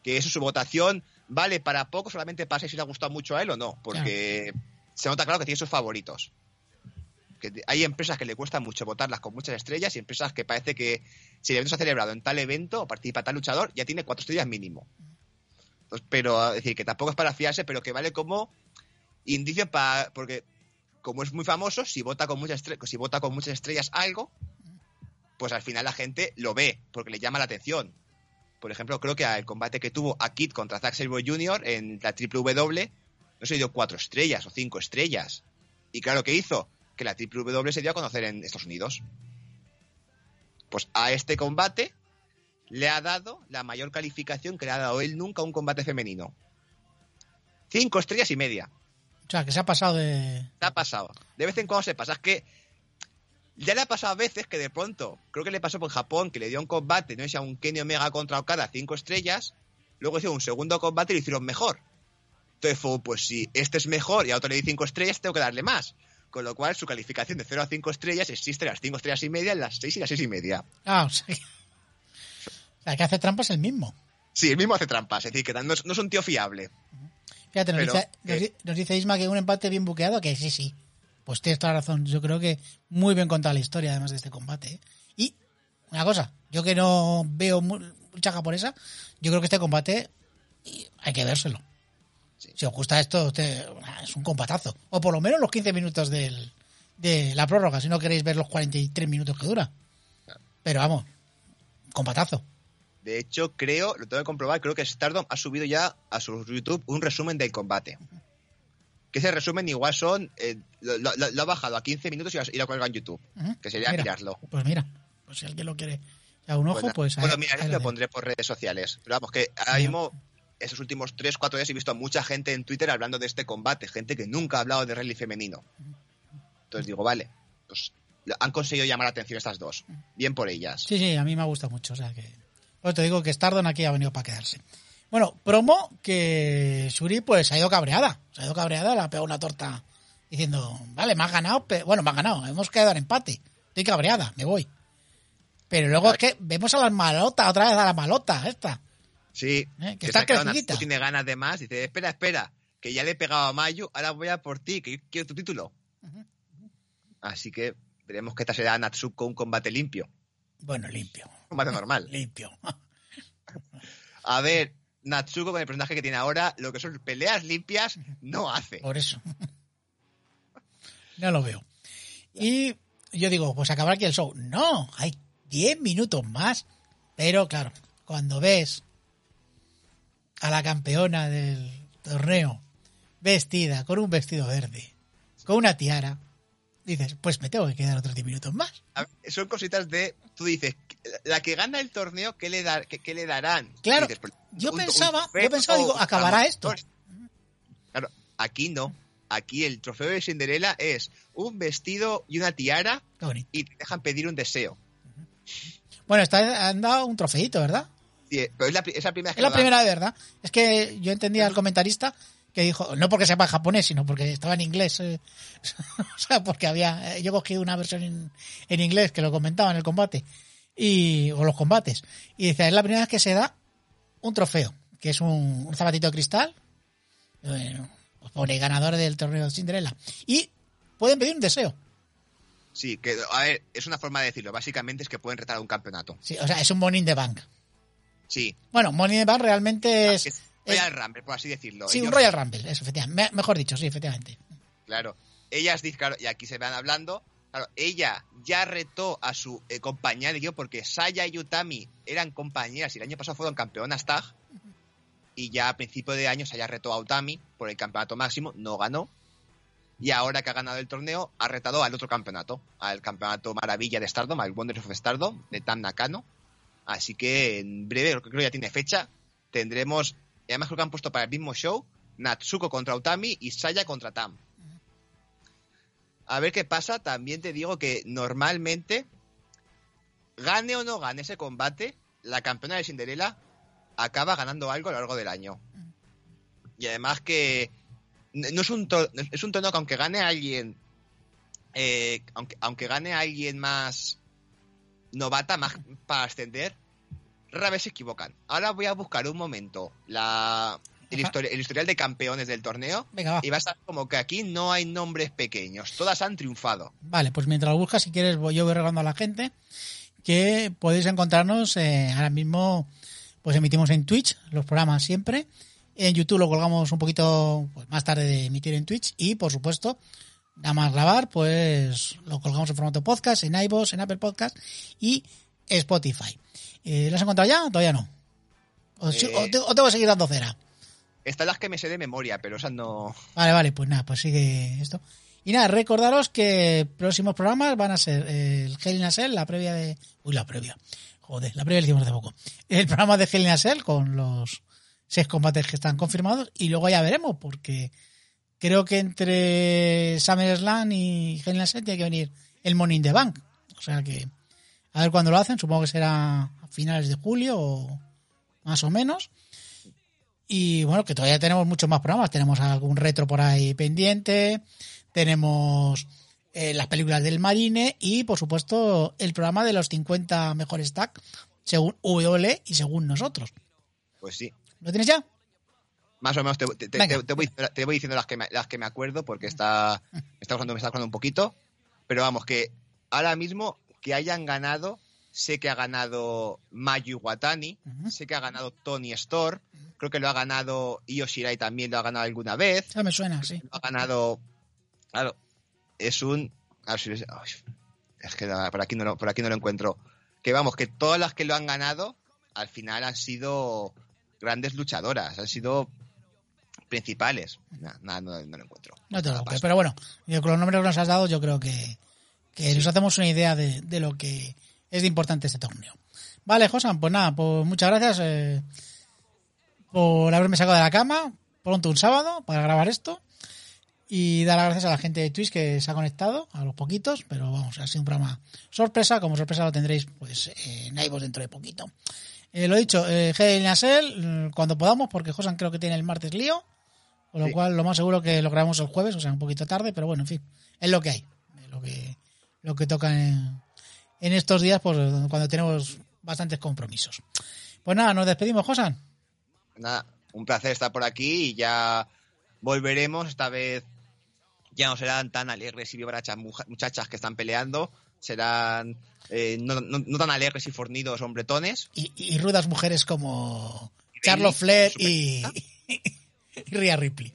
Que eso, su votación vale para poco, solamente para si le ha gustado mucho a él o no, porque se nota claro que tiene sus favoritos. Hay empresas que le cuesta mucho votarlas con muchas estrellas y empresas que parece que si el evento se ha celebrado en tal evento o participa tal luchador, ya tiene cuatro estrellas mínimo. Entonces, pero, es decir, que tampoco es para fiarse, pero que vale como indicio para. Porque, como es muy famoso, si vota con muchas, estre- si vota con muchas estrellas algo, pues al final la gente lo ve, porque le llama la atención. Por ejemplo, creo que el combate que tuvo a Kid contra Zack Sabre Jr. en la triple W, no se dio cuatro estrellas o cinco estrellas. Y claro, ¿qué hizo? Que la triple W se dio a conocer en Estados Unidos. Pues a este combate le ha dado la mayor calificación que le ha dado él nunca a un combate femenino. Cinco estrellas y media. O sea, que se ha pasado de... Se ha pasado. De vez en cuando se pasa. Es que ya le ha pasado a veces que de pronto, creo que le pasó por Japón, que le dio un combate, no sé a un Kenny Omega contra Okada, cinco estrellas. Luego hizo un segundo combate y lo hicieron mejor. Entonces fue, pues si este es mejor y a otro le di cinco estrellas, tengo que darle más. Con lo cual su calificación de 0 a 5 estrellas existe en las 5 estrellas y media, en las 6 y las 6 y media. Ah, o sea, que... que hace trampas el mismo. Sí, el mismo hace trampas, es decir, que no es, no es un tío fiable. Fíjate, nos, Pero, dice, nos dice Isma que un empate bien buqueado, que sí, sí. Pues tienes toda la razón. Yo creo que muy bien contada la historia, además de este combate. ¿eh? Y una cosa, yo que no veo mu- mucha japonesa, yo creo que este combate hay que vérselo. Sí. Si os gusta esto, usted- es un combatazo. O por lo menos los 15 minutos del, de la prórroga, si no queréis ver los 43 minutos que dura. Pero vamos, combatazo. De hecho, creo, lo tengo que comprobar, creo que Stardom ha subido ya a su YouTube un resumen del combate. Que ese resumen igual son, eh, lo, lo- lo ha bajado a 15 minutos y lo, lo cuelga en YouTube. Que sería Mira, mirarlo. Pues mira, pues si alguien lo quiere a un ojo, Bueno, pues... bueno, ahí- mira, ahí lo pondré por redes sociales. Pero vamos, que ahora mismo, esos últimos 3-4 días he visto a mucha gente en Twitter hablando de este combate. Gente que nunca ha hablado de rally femenino. Entonces digo, vale, pues han conseguido llamar la atención estas dos. Bien por ellas. Sí, sí, a mí me gusta mucho. O sea que. Pues te digo que Stardom aquí ha venido para quedarse. Bueno, promo que Shuri pues ha ido cabreada. Se ha ido cabreada, le ha pegado una torta diciendo, vale, me has ganado, pero bueno, me has ganado, hemos quedado en empate. Estoy cabreada, me voy. Pero luego es que vemos a las malotas, otra vez a la malota esta. Sí, Eh, que está crecidita. Tiene ganas de más. Dice, espera, espera, que ya le he pegado a Mayu, ahora voy a por ti, que yo quiero tu título. Así que veremos que esta será Natsuko un combate limpio. Bueno, limpio. Un combate normal. Limpio. A ver, Natsuko con el personaje que tiene ahora, lo que son peleas limpias, no hace. Por eso. No lo veo. Y yo digo, pues acabar aquí el show. No, hay 10 minutos más. Pero claro, cuando ves a la campeona del torneo vestida con un vestido verde, con una tiara, dices, pues me tengo que quedar otros 10 minutos más. Ver, son cositas de, tú dices, la que gana el torneo, ¿qué le, dar, qué, qué le darán? Claro, Dices, pues, yo un- pensaba- yo pensaba, digo, ¿acabará esto? Claro, aquí no. Aquí el trofeo de Cinderella es un vestido y una tiara y te dejan pedir un deseo. Bueno, vez han dado un trofeito, ¿verdad? Pero es la, pri- es la primera vez que Es la lo dan. primera de verdad. Es que yo entendía al comentarista que dijo, no porque sepa japonés, sino porque estaba en inglés. eh, o sea, porque había, eh, yo cogí una versión en, en inglés que lo comentaba en el combate, y, o los combates. Y dice, es la primera vez que se da un trofeo, que es un, un zapatito de cristal, bueno, pues pone ganador del torneo de Cinderella. Y pueden pedir un deseo. Sí, que, a ver, es una forma de decirlo. Básicamente es que pueden retar a un campeonato. Sí, o sea, es un Money in the Bank. Sí. Bueno, Money in the Bank realmente es Es- Royal Rumble, por así decirlo. Sí, un Royal Rumble, eso, efectivamente. Me- Mejor dicho, sí, efectivamente. Claro. Ellas, claro, y aquí se van hablando. Claro, ella ya retó a su eh, compañera de equipo porque Saya y Utami eran compañeras y el año pasado fueron campeonas tag. Y ya a principio de año Saya retó a Utami por el campeonato máximo, no ganó. Y ahora que ha ganado el torneo, ha retado al otro campeonato, al campeonato maravilla de Stardom, al Wonders of Stardom, de Tam Nakano. Así que en breve, creo que ya tiene fecha, tendremos, y además creo que han puesto para el mismo show, Natsuko contra Utami y Saya contra Tam. A ver qué pasa, también te digo que normalmente, gane o no gane ese combate, la campeona de Cinderella acaba ganando algo a lo largo del año. Y además que no es un, to- es un torneo que aunque gane alguien, eh, aunque, aunque gane alguien más novata, más para ascender, rara vez se equivocan. Ahora voy a buscar un momento la, el, Ajá. histori- el historial de campeones del torneo Venga, va. y va a estar como que aquí no hay nombres pequeños, todas han triunfado. Vale, pues mientras lo buscas, si quieres, voy, yo voy regalando a la gente que podéis encontrarnos eh, ahora mismo, pues emitimos en Twitch los programas siempre. En YouTube lo colgamos un poquito pues, más tarde de emitir en Twitch y, por supuesto, nada más grabar, pues lo colgamos en formato podcast, en iVoox, en Apple Podcast y Spotify. Eh, ¿Lo has encontrado ya? Todavía no. O, Eh. o te- seguir dando cera. Están las que me sé de memoria, pero esas no... Vale, vale, pues nada, pues sigue esto. Y nada, recordaros que próximos programas van a ser eh, el Hell in a Cell, la previa de... Uy, la previa. Joder, la previa la hicimos hace poco. El programa de Hell in a Cell con los seis combates que están confirmados y luego ya veremos porque creo que entre SummerSlam y Hell in a Cell tiene que venir el Money in the Bank. O sea que a ver cuándo lo hacen, supongo que será a finales de julio o más o menos. Y bueno, que todavía tenemos muchos más programas. Tenemos algún retro por ahí pendiente. Tenemos eh, las películas del Marine y, por supuesto, el programa de los 50 mejores tag según WWE y según nosotros. Pues sí. ¿Lo tienes ya? Más o menos te, te- te- te- voy, diciendo las que, me, las que me acuerdo porque está, me está usando, me está usando un poquito. Pero vamos, que ahora mismo que hayan ganado, sé que ha ganado Mayu Watani, sé que ha ganado Tony Storr, creo que lo ha ganado Io Shirai también lo ha ganado alguna vez, me suena, sí. lo ha ganado, claro, es un, es que por aquí no lo, por aquí no lo encuentro. Que vamos, que todas las que lo han ganado al final han sido grandes luchadoras, han sido principales. Nada, no, no lo encuentro. No te preocupes. Pero bueno, con los nombres que nos has dado, yo creo que, que nos hacemos una idea de, de lo que es de importante este torneo. Vale, Josan, pues nada, pues muchas gracias eh, por haberme sacado de la cama pronto un sábado para grabar esto. Y dar las gracias a la gente de Twitch que se ha conectado, a los poquitos, pero vamos, ha sido un programa sorpresa. Como sorpresa lo tendréis pues en iVoox dentro de poquito. Eh, lo dicho, eh, Cell, mm, cuando podamos, porque Josan creo que tiene el martes lío. Con lo Sí. cual, lo más seguro que lo grabamos el jueves, o sea, un poquito tarde, pero bueno, en fin, es lo que hay. Es lo que, lo que toca en, en estos días, pues cuando tenemos bastantes compromisos. Pues nada, nos despedimos, Josan. Nada, un placer estar por aquí y ya volveremos. Esta vez ya no serán tan alegres y vivarachas muja- muchachas que están peleando, serán eh, no, no- no tan alegres y fornidos hombretones. Y, y rudas mujeres como Y Charlotte Flair y, Rhea Ripley.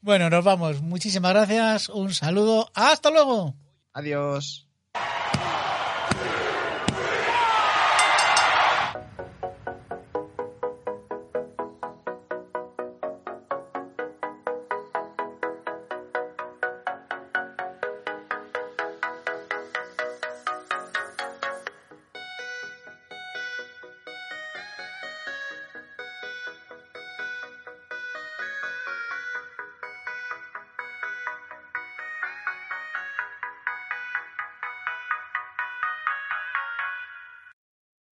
Bueno, nos vamos. Muchísimas gracias. Un saludo. Hasta luego. Adiós.